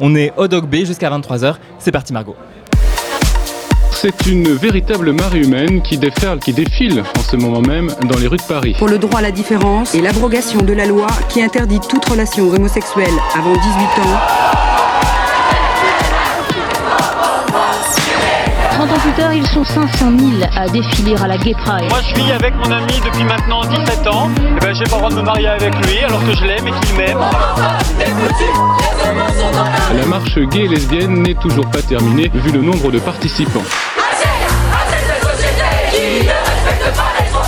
On est au Dog B jusqu'à 23h. C'est parti Margot. C'est une véritable marée humaine qui déferle, qui défile en ce moment même dans les rues de Paris. Pour le droit à la différence et l'abrogation de la loi qui interdit toute relation homosexuelle avant 18 ans. Ans plus tard, ils sont 500 000 à défiler à la Gay Pride. Moi, je vis avec mon ami depuis maintenant 17 ans. Et ben, j'ai pas le droit de me marier avec lui alors que je l'aime et qu'il m'aime. La marche gay et lesbienne n'est toujours pas terminée vu le nombre de participants.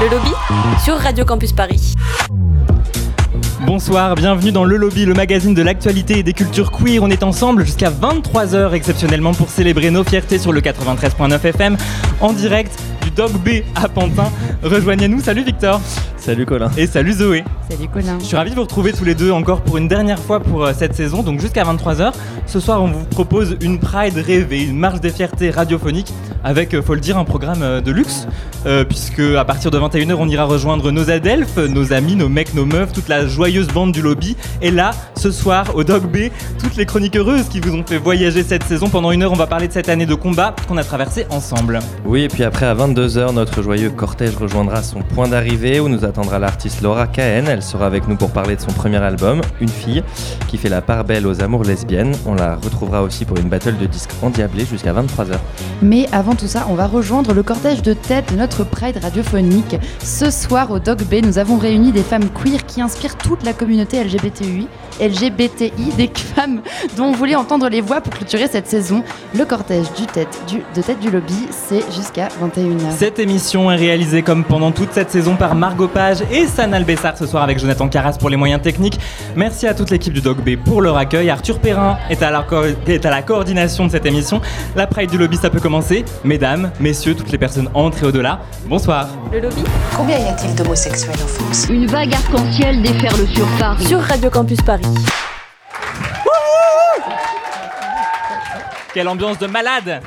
Le lobby sur Radio Campus Paris. Bonsoir, bienvenue dans Le Lobby, le magazine de l'actualité et des cultures queer. On est ensemble jusqu'à 23h exceptionnellement pour célébrer nos fiertés sur le 93.9 FM en direct du Dog B à Pantin. Rejoignez-nous, salut Victor. Salut Colin. Et salut Zoé. Salut Colin. Je suis ravi de vous retrouver tous les deux encore pour une dernière fois pour euh, cette saison, donc jusqu'à 23h. Ce soir, on vous propose une Pride rêvée, une marche des fiertés radiophonique avec, euh, faut le dire, un programme euh, de luxe, euh, puisque à partir de 21h, on ira rejoindre nos adelphes, nos amis, nos mecs, nos meufs, toute la joyeuse bande du lobby. Et là, ce soir, au Dog B, toutes les chroniques heureuses qui vous ont fait voyager cette saison. Pendant une heure, on va parler de cette année de combat qu'on a traversée ensemble. Oui, et puis après, à 22h, notre joyeux cortège rejoindra son point d'arrivée où nous attendra l'artiste Laura Cahen. Elle sera avec nous pour parler de son premier album, Une fille, qui fait la part belle aux amours lesbiennes. On la retrouvera aussi pour une battle de disques endiablée jusqu'à 23h. Mais avant tout ça, on va rejoindre le cortège de tête de notre Pride radiophonique. Ce soir, au Dog Bay, nous avons réuni des femmes queer qui inspirent toute la communauté LGBTI, LGBTI, des femmes dont on voulait entendre les voix pour clôturer cette saison. Le cortège du tête, du, de tête du lobby, c'est jusqu'à 21h. Cette émission est réalisée comme pendant toute cette saison par Margot Page et Sanal Bessard ce soir avec Jonathan Carras pour les moyens techniques. Merci à toute l'équipe du Dog B pour leur accueil. Arthur Perrin est à, la co- est à la coordination de cette émission. La Pride du lobby, ça peut commencer. Mesdames, messieurs, toutes les personnes entre et au-delà, bonsoir. Le lobby Combien y a-t-il d'homosexuels en France? Une vague arc-en-ciel déferle sur Paris. sur Radio Campus Paris. Quelle ambiance de malade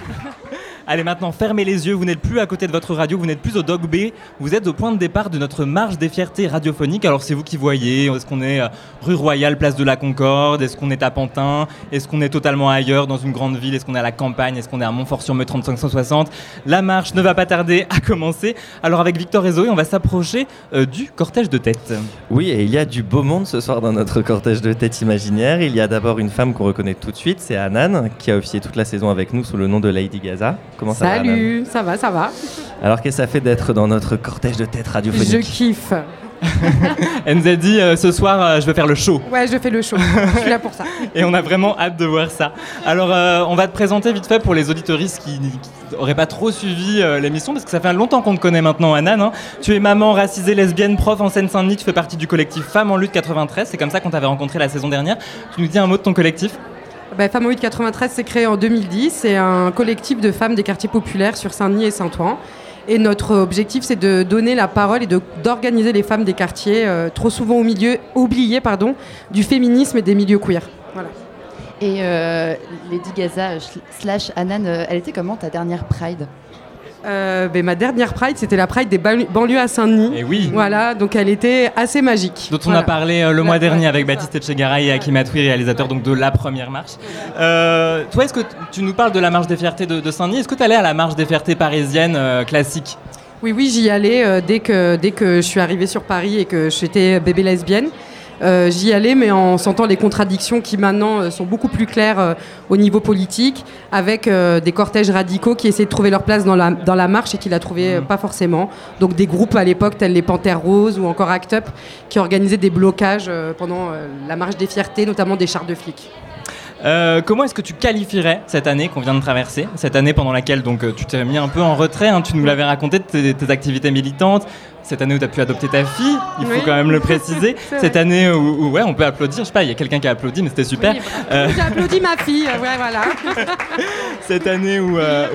Allez maintenant, fermez les yeux, vous n'êtes plus à côté de votre radio, vous n'êtes plus au Dog B, vous êtes au point de départ de notre marche des fiertés radiophoniques. Alors c'est vous qui voyez, est-ce qu'on est euh, rue Royale, place de la Concorde, est-ce qu'on est à Pantin, est-ce qu'on est totalement ailleurs dans une grande ville, est-ce qu'on est à la campagne, est-ce qu'on est à Montfort-sur-Meux 3560 La marche ne va pas tarder à commencer. Alors avec Victor et Zoé, on va s'approcher euh, du cortège de tête. Oui, et il y a du beau monde ce soir dans notre cortège de tête imaginaire. Il y a d'abord une femme qu'on reconnaît tout de suite, c'est Anan, qui a officié toute la saison avec nous sous le nom de Lady Gaza. Comment ça va Salut, ça va, ça va. Alors qu'est-ce que ça fait d'être dans notre cortège de tête Je radiophonique kiffe. Elle nous a dit euh, ce soir, euh, je vais faire le show. Ouais, je fais le show. Je suis là pour ça. Et on a vraiment hâte de voir ça. Alors, euh, on va te présenter vite fait pour les auditoristes qui n'auraient pas trop suivi euh, l'émission, parce que ça fait longtemps qu'on te connaît maintenant, Anan. hein. Tu es maman racisée, lesbienne, prof en Seine-Saint-Denis, tu fais partie du collectif Femmes en lutte 93, c'est comme ça qu'on t'avait rencontré la saison dernière. Tu nous dis un mot de ton collectif Bah, Femmes en 8 93 s'est créé en 2010. C'est un collectif de femmes des quartiers populaires sur Saint-Denis et Saint-Ouen. Et notre objectif, c'est de donner la parole et d'organiser les femmes des quartiers, euh, trop souvent au milieu, oubliées pardon, du féminisme et des milieux queer. Voilà. Et euh, Lady Gaza sh- slash Anan, euh, elle était comment ta dernière Pride? Euh, ben, ma dernière Pride, c'était la Pride des banli- banlieues à Saint-Denis. Et oui Voilà, donc elle était assez magique. dont on Voilà. a parlé euh, le mois dernier avec Baptiste Etchegaray et Hakim Atoui, réalisateur donc de la première marche. Euh, toi, est-ce que tu nous parles de la marche des fiertés de, de Saint-Denis? Est-ce que tu allais à la marche des fiertés parisienne classique? Oui, oui, j'y allais dès, que, dès que je suis arrivée sur Paris et que j'étais bébé lesbienne. Euh, J'y allais, mais en sentant les contradictions qui maintenant euh, sont beaucoup plus claires euh, au niveau politique, avec des cortèges radicaux qui essaient de trouver leur place dans la, dans la marche et qui la trouvaient euh, pas forcément. Donc des groupes à l'époque tels les Panthères Roses ou encore Act Up qui organisaient des blocages pendant la marche des fiertés, notamment des chars de flics. Euh, comment est-ce que tu qualifierais cette année qu'on vient de traverser Cette année pendant laquelle donc, tu t'es mis un peu en retrait, hein, tu nous l'avais raconté tes, tes, activités militantes, cette année où tu as pu adopter ta fille, il faut Oui. quand même le préciser. cette année où, où, ouais, on peut applaudir, je sais pas, il y a quelqu'un qui a applaudi, mais c'était super. Oui, bah, J'ai applaudi ma fille, ouais, voilà. cette année où, euh,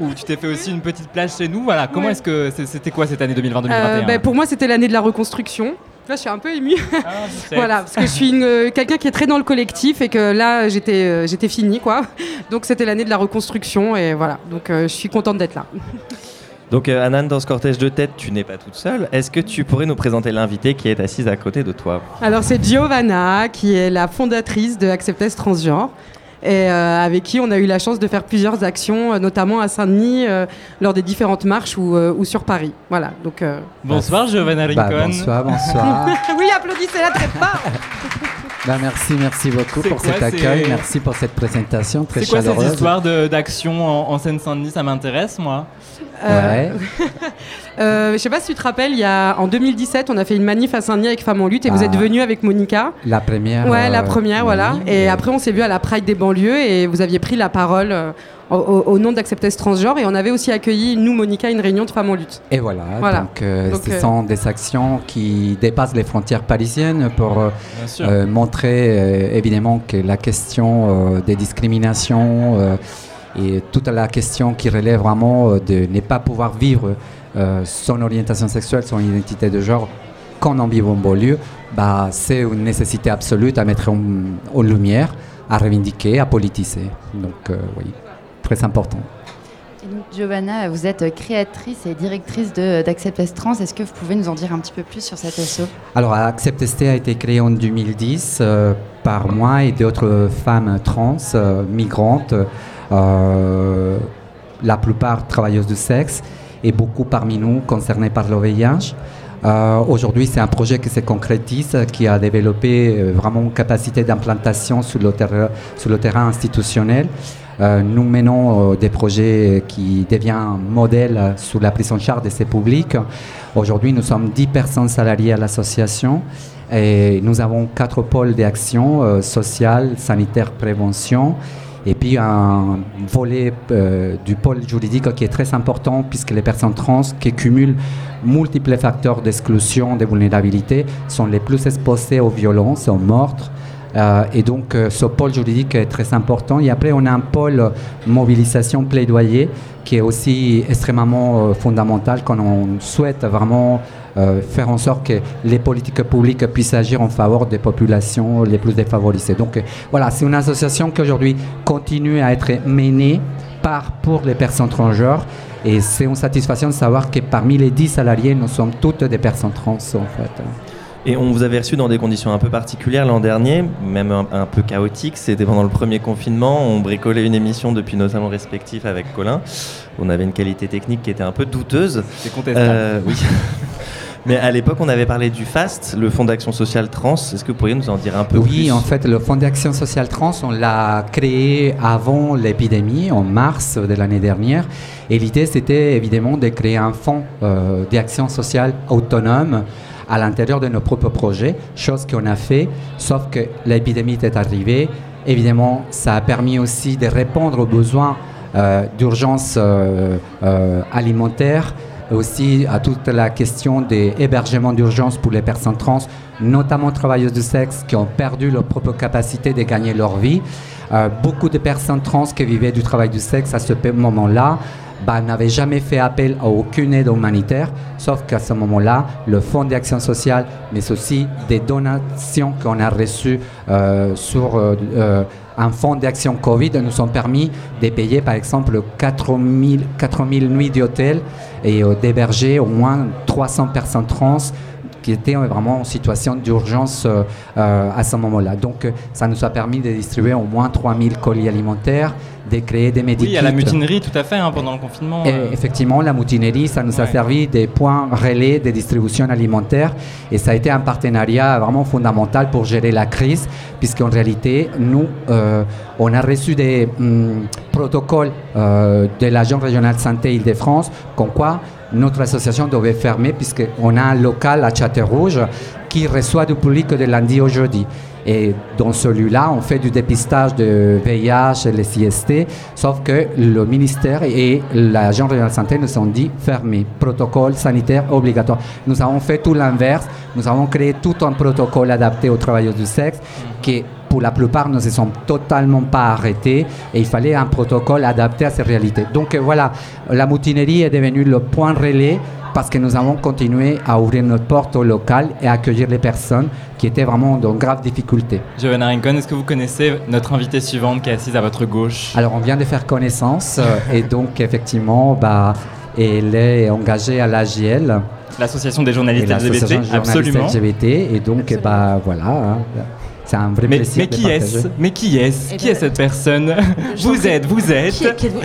où, tu t'es fait aussi une petite plage chez nous, voilà. Comment Ouais. est-ce que c'était quoi cette année 2020-2021 Euh, ben, pour moi, c'était l'année de la reconstruction. Là, je suis un peu émue. sais. voilà, parce que je suis une, euh, quelqu'un qui est très dans le collectif et que là, j'étais euh, j'étais finie, quoi. Donc, c'était l'année de la reconstruction et voilà. Donc, euh, je suis contente d'être là. Donc euh, Anan, dans ce cortège de tête, tu n'es pas toute seule. Est-ce que tu pourrais nous présenter l'invité qui est assise à côté de toi? Alors, c'est Giovanna, qui est la fondatrice de Acceptez Transgenre. Et euh, avec qui on a eu la chance de faire plusieurs actions, euh, notamment à Saint-Denis, euh, lors des différentes marches ou, euh, ou sur Paris. Voilà. Donc, euh, Bonsoir, Giovanna Bah, Rincon. bonsoir, bonsoir. oui, applaudissez-la très fort. Bah, merci, merci beaucoup pour quoi, cet accueil. Merci pour cette présentation très C'est quoi ces chaleureuse. histoires de- d'action en, en Seine-Saint-Denis? Ça m'intéresse, moi. Euh, euh, je sais pas si tu te rappelles, il y a, en 2017, on a fait une manif à Saint-Denis avec Femmes en lutte et vous Ah. êtes venu avec Monica. La première. Ouais, la euh, première, oui, voilà. Et après, on s'est vu à la Pride des banlieues et vous aviez pris la parole euh, au, au- nom d'Acceptez Transgenre et on avait aussi accueilli, nous, Monica, une réunion de Femmes en lutte. Et voilà, Voilà. donc, euh, Donc, ce euh, sont des actions qui dépassent les frontières parisiennes pour montrer euh, évidemment que la question euh, des discriminations euh, et toute la question qui relève vraiment euh, de ne pas pouvoir vivre euh, son orientation sexuelle, son identité de genre quand on vit en banlieue, bah, c'est une nécessité absolue à mettre en, en lumière, à revendiquer, à politiser. Donc euh, oui, très important. Et donc, Giovanna, vous êtes créatrice et directrice de- d'Acceptez Trans. Est-ce que vous pouvez nous en dire un petit peu plus sur cet asso Alors, Accept a été créé en 2010 euh, par moi et d'autres femmes trans, migrantes, la plupart travailleuses du sexe et beaucoup parmi nous concernés par le VIH. Euh, Aujourd'hui, c'est un projet qui se concrétise, qui a développé euh, vraiment une capacité d'implantation sur, le terrain- institutionnel. Euh, nous menons euh, des projets qui deviennent un modèle euh, sur la prise en charge de ces publics. Aujourd'hui, nous sommes 10 personnes salariées à l'association et nous avons quatre pôles d'action euh, sociale, sanitaire, prévention et puis un volet euh, du pôle juridique qui est très important puisque les personnes trans qui cumulent multiples facteurs d'exclusion, de vulnérabilité sont les plus exposées aux violences, aux meurtres. Euh, et donc, euh, ce pôle juridique est très important. Et après, on a un pôle mobilisation plaidoyer qui est aussi extrêmement fondamental quand on souhaite vraiment euh, faire en sorte que les politiques publiques puissent agir en faveur des populations les plus défavorisées. Donc, euh, voilà, c'est une association qui aujourd'hui continue à être menée par, pour les personnes transgenres. Et c'est une satisfaction de savoir que parmi les 10 salariés, nous sommes toutes des personnes trans, en fait. Et on vous avait reçu dans des conditions un peu particulières l'an dernier, même un, un peu chaotiques. C'était pendant le premier confinement. On bricolait une émission depuis nos salons respectifs avec Colin. On avait une qualité technique qui était un peu douteuse. C'est contestable. Euh, oui. Mais à l'époque, on avait parlé du FAST, le Fonds d'action sociale trans. Est-ce que vous pourriez nous en dire un peu plus? Oui, en fait, le Fonds d'action sociale trans, on l'a créé avant l'épidémie, en mars de l'année dernière. Et l'idée, c'était évidemment de créer un fonds euh, d'action sociale autonome à l'intérieur de nos propres projets, chose qu'on a fait, sauf que l'épidémie est arrivée. Évidemment, ça a permis aussi de répondre aux besoins euh, d'urgence euh, alimentaire, aussi à toute la question des hébergements d'urgence pour les personnes trans, notamment travailleuses du sexe qui ont perdu leur propre capacité de gagner leur vie. Euh, beaucoup de personnes trans qui vivaient du travail du sexe à ce moment-là bah, n'avaient jamais fait appel à aucune aide humanitaire, sauf qu'à ce moment-là, le Fonds d'action sociale, mais aussi des donations qu'on a reçues euh, sur euh, un fonds d'action Covid. Nous ont permis de payer par exemple 4000 4000 nuits d'hôtel et euh, d'héberger au moins 300 personnes trans qui étaient vraiment en situation d'urgence euh, euh, à ce moment-là. Donc euh, ça nous a permis de distribuer au moins 3000 colis alimentaires, de créer des médicaments. Oui, à la mutinerie, tout à fait, hein, pendant le confinement. Et effectivement, la mutinerie, ça nous a servi des points relais de distribution alimentaire et ça a été un partenariat vraiment fondamental pour gérer la crise, puisqu'en réalité, nous, euh, on a reçu des hum, protocoles euh, de l'Agence régionale de santé Île-de-France, comme quoi notre association devait fermer, puisqu'on a un local à Châteaurouge qui reçoit du public de lundi au jeudi. Et dans celui-là, on fait du dépistage de VIH les CST, sauf que le ministère et l'agent de la santé nous ont dit fermé, protocole sanitaire obligatoire. Nous avons fait tout l'inverse, nous avons créé tout un protocole adapté aux travailleurs du sexe qui pour la plupart ne se sont totalement pas arrêtés et il fallait un protocole adapté à ces réalités. Donc euh, voilà, la mutinerie est devenue le point relais parce que nous avons continué à ouvrir notre porte au local et à accueillir les personnes qui étaient vraiment dans de graves difficultés. Giovanna Rincon, est-ce que vous connaissez notre invitée suivante qui est assise à votre gauche? Alors on vient de faire connaissance euh, et donc effectivement, bah, elle est engagée à l'AGL. L'association des journalistes LGBT, absolument. LGBT, et donc, bah voilà. Hein. C'est un vrai mais, plaisir. Mais qui est-ce Mais qui est-ce Qui est cette personne Vous êtes, vous êtes.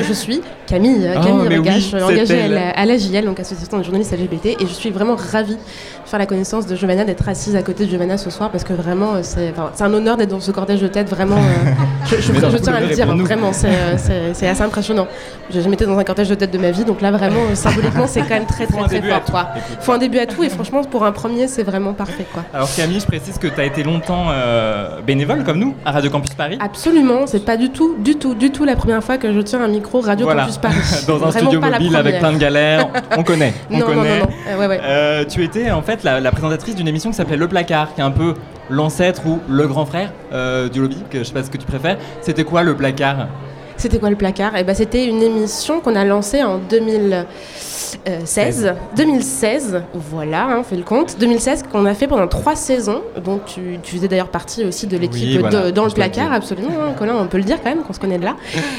je suis Camille, euh, Camille Regache, engagée à l'AJL, donc Association des journalistes LGBT, et je suis vraiment ravie de faire la connaissance de Giovanna, d'être assise à côté de Giovanna ce soir, parce que vraiment, euh, c'est un honneur d'être dans ce cortège de tête, vraiment. Euh, je, je, tiens à le dire, vraiment, c'est assez impressionnant. Jamais été dans un cortège de tête de ma vie, donc là, vraiment, symboliquement, c'est quand même très, très, très, fort. Quoi. Faut un début à tout, et franchement, pour un premier, c'est vraiment parfait. Quoi. Alors, Camille, je précise que tu as été longtemps bénévole, comme nous, à Radio Campus Paris. Absolument, c'est pas du tout, du tout, du tout la première fois que je tiens un micro Radio Campus Paris. dans un studio mobile avec plein de galères. on connaît. On non, connaît. Non, non, euh, ouais, ouais. Euh, tu étais en fait la, présentatrice d'une émission qui s'appelait Le Placard, qui est un peu l'ancêtre ou le grand frère euh, du lobby, que je sais pas ce que tu préfères. C'était quoi le placard? C'était quoi le placard? Eh ben, C'était une émission qu'on a lancée en 2000. 16, 2016, voilà, on hein, fait le compte. 2016 qu'on a fait pendant trois saisons, dont tu, faisais d'ailleurs partie aussi de l'équipe dans le placard, absolument, hein, Colin, on peut le dire quand même qu'on se connaît de là.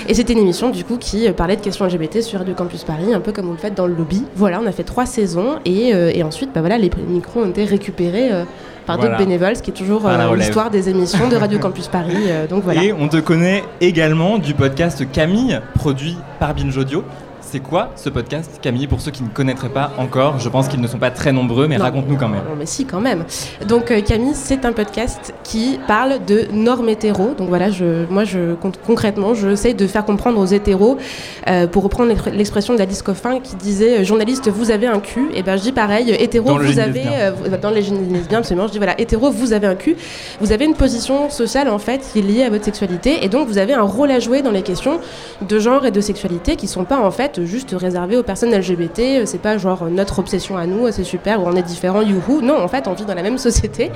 Et c'était une émission du coup qui euh, parlait de questions LGBT sur Radio Campus Paris, un peu comme vous le faites dans le lobby. Voilà, on a fait trois saisons et, euh, ensuite, bah voilà, les micros ont été récupérés. Euh, par d'autres bénévoles, ce qui est toujours l'histoire des émissions de Radio Campus Paris. donc voilà. Et on te connaît également du podcast Camille, produit par Binge Audio. C'est quoi ce podcast, Camille, pour ceux qui ne connaîtraient pas encore Je pense qu'ils ne sont pas très nombreux, mais raconte-nous quand même. Non, mais si, quand même. Donc, euh, Camille, c'est un podcast qui parle de normes hétéros. Donc voilà, je, moi, je, concrètement, j'essaie de faire comprendre aux hétéros, euh, pour reprendre l'expression d'Alice Coffin qui disait euh, Journaliste, vous avez un cul. Et eh ben je dis pareil, hétéro, vous avez. dans les lesbiens, absolument. Je dis voilà, hétéro, vous avez un cul. Vous avez une position sociale, en fait, qui est liée à votre sexualité. Et donc, vous avez un rôle à jouer dans les questions de genre et de sexualité qui sont pas, en fait, juste réservé aux personnes LGBT. Euh, c'est pas genre notre obsession à nous, c'est super, ou on est différent, youhou. Non, en fait, on vit dans la même société,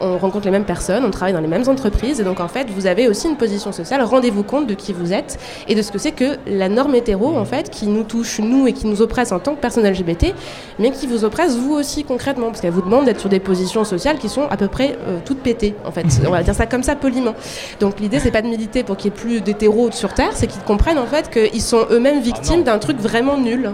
on rencontre les mêmes personnes, on travaille dans les mêmes entreprises, et donc en fait, vous avez aussi une position sociale. Rendez-vous compte de qui vous êtes et de ce que c'est que la norme hétéro, en fait, qui nous touche nous et qui nous oppresse en tant que personnes LGBT, mais qui vous oppresse vous aussi concrètement, parce qu'elle vous demande d'être sur des positions sociales qui sont à peu près euh, toutes pétées, en fait. On va dire ça comme ça poliment. Donc l'idée, c'est pas de militer pour qu'il y ait plus d'hétéros sur Terre, c'est qu'ils comprennent en fait qu'ils sont eux-mêmes victimes d'un truc vraiment nul.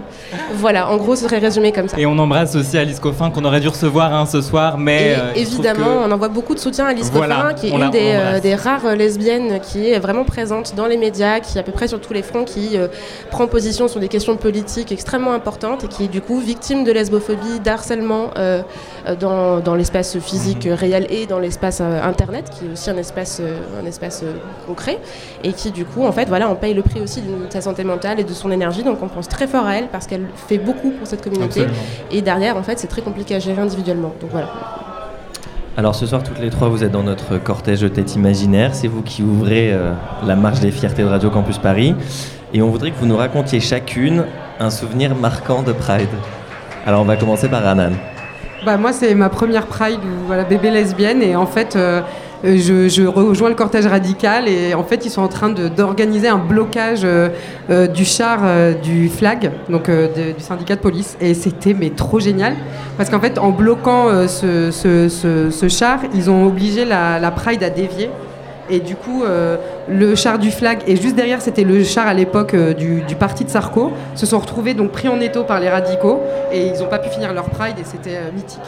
Voilà, en gros, ce serait résumé comme ça. Et on embrasse aussi Alice Coffin qu'on aurait dû recevoir hein, ce soir, mais euh, évidemment, on envoie beaucoup de soutien à Alice Coffin, qui est une euh, des, rares lesbiennes qui est vraiment présente dans les médias, qui à peu près sur tous les fronts, qui euh, prend position sur des questions politiques extrêmement importantes et qui est du coup victime de lesbophobie, d'harcèlement dans, dans l'espace physique mhm. réel et dans l'espace internet, qui est aussi un espace, un espace concret, et qui du coup, en fait, voilà, on paye le prix aussi de sa santé mentale et de son énergie. Donc on pense très fort à elle parce qu'elle fait beaucoup pour cette communauté. Et derrière, en fait, c'est très compliqué à gérer individuellement. Donc voilà. Alors ce soir, toutes les trois, vous êtes dans notre cortège de tête imaginaire. C'est vous qui ouvrez euh, la marche des fiertés de Radio Campus Paris. Et on voudrait que vous nous racontiez chacune un souvenir marquant de Pride. Alors on va commencer par Anan. Bah moi, c'est ma première Pride, voilà, bébé lesbienne. Et en fait, euh, euh, je, rejoins le cortège radical et en fait ils sont en train d'organiser un blocage euh, euh, du char du flag, donc du syndicat de police. Et c'était mais trop génial parce qu'en fait en bloquant ce, char, ils ont obligé la, Pride à dévier. Et du coup, le char du flag, et juste derrière, c'était le char à l'époque du, parti de Sarko, se sont retrouvés donc pris en étau par les radicaux, et ils n'ont pas pu finir leur Pride, et c'était mythique.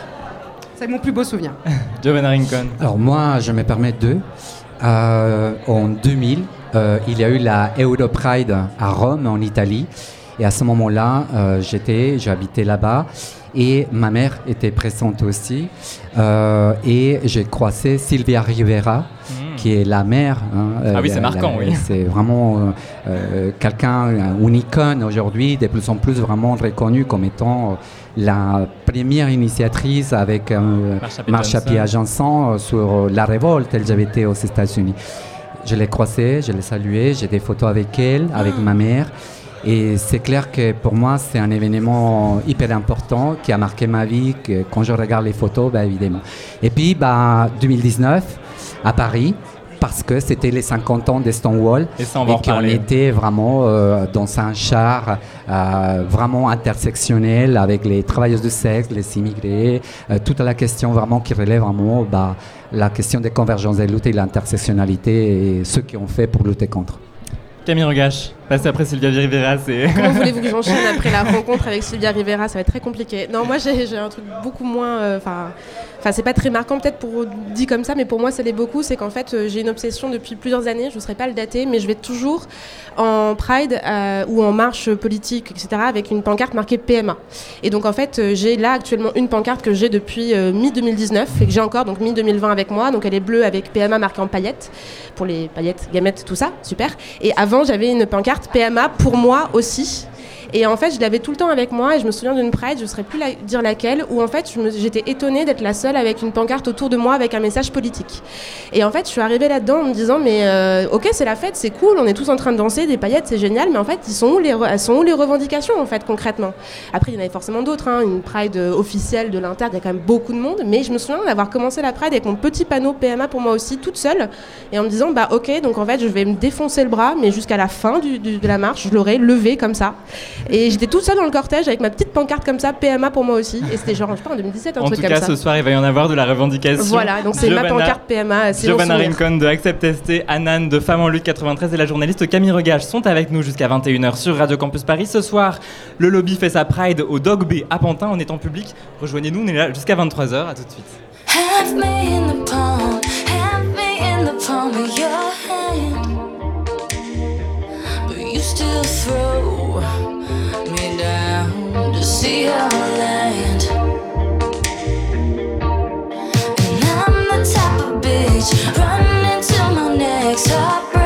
C'est mon plus beau souvenir. Giovanna Rincon. Alors moi, je me permets deux. Euh, en 2000, euh, il y a eu la Europride à Rome, en Italie. Et à ce moment-là, euh, j'étais, j'habitais là-bas. Et ma mère était présente aussi. et j'ai croisé Silvia Rivera, mm. qui qui est la mère. Hein, ah oui, c'est marquant, oui. C'est vraiment quelqu'un, une icône aujourd'hui, de plus en plus vraiment reconnue comme étant la première initiatrice avec Marsha P. Johnson sur la révolte LGBT aux États-Unis. Je l'ai croisée, je l'ai saluée, j'ai des photos avec elle, avec ma mère. Et c'est clair que pour moi, c'est un événement hyper important qui a marqué ma vie, que quand je regarde les photos, bah, évidemment. Et puis, bah, 2019, à Paris, parce que c'était les 50 ans de Stonewall et, qu'on était vraiment euh, dans un char euh, vraiment intersectionnel avec les travailleuses de sexe, les immigrés, euh, toute la question vraiment qui relève vraiment bah, la question des convergences des luttes et l'intersectionnalité et ce qu'on fait pour lutter contre. Camille Regache, passer après Sylvia Rivera, c'est. Comment voulez-vous que j'enchaîne après la rencontre avec Sylvia Rivera? Ça va être très compliqué. Non, moi j'ai un truc beaucoup moins. Enfin, Enfin, c'est pas très marquant peut-être pour dit comme ça, mais pour moi ça l'est beaucoup. C'est qu'en fait euh, j'ai une obsession depuis plusieurs années. Je ne saurais pas le dater, mais je vais toujours en Pride euh, ou en marche politique, etc. avec une pancarte marquée PMA. Et donc en fait euh, j'ai là actuellement une pancarte que j'ai depuis mi 2019 et que j'ai encore donc mi 2020 avec moi. Donc elle est bleue avec PMA marquée en paillettes pour les paillettes, gamètes, tout ça, super. Et avant j'avais une pancarte PMA pour moi aussi. Et en fait, je l'avais tout le temps avec moi et je me souviens d'une Pride, je ne saurais plus dire laquelle, où en fait, j'étais étonnée d'être la seule avec une pancarte autour de moi avec un message politique. Et en fait, je suis arrivée là-dedans en me disant, mais euh, ok, c'est la fête, c'est cool, on est tous en train de danser, des paillettes, c'est génial, mais en fait, ils sont où les elles sont où les revendications, en fait, concrètement? Après, il y en avait forcément d'autres, hein, une Pride officielle de l'Inter, il y a quand même beaucoup de monde, mais je me souviens d'avoir commencé la Pride avec mon petit panneau PMA pour moi aussi, toute seule, et en me disant, bah ok, donc en fait, je vais me défoncer le bras, mais jusqu'à la fin de la marche, je l'aurai levé comme ça. Et j'étais toute seule dans le cortège avec ma petite pancarte comme ça, PMA pour moi aussi. Et c'était genre, je sais pas, en 2017, un en truc comme ça. En tout cas, ce soir, il va y en avoir de la revendication. Voilà, donc c'est ma pancarte PMA. Giovanna Rincon de Accept ST, Anan de Femmes en lutte 93 et la journaliste Camille Regage sont avec nous jusqu'à 21h sur Radio Campus Paris. Ce soir, le lobby fait sa Pride au Dog Bay à Pantin. On est en public. Rejoignez-nous, on est là jusqu'à 23h. À tout de suite. Have me in the palm, have me in the palm of your hand. But you still throw running into my next heartbreak.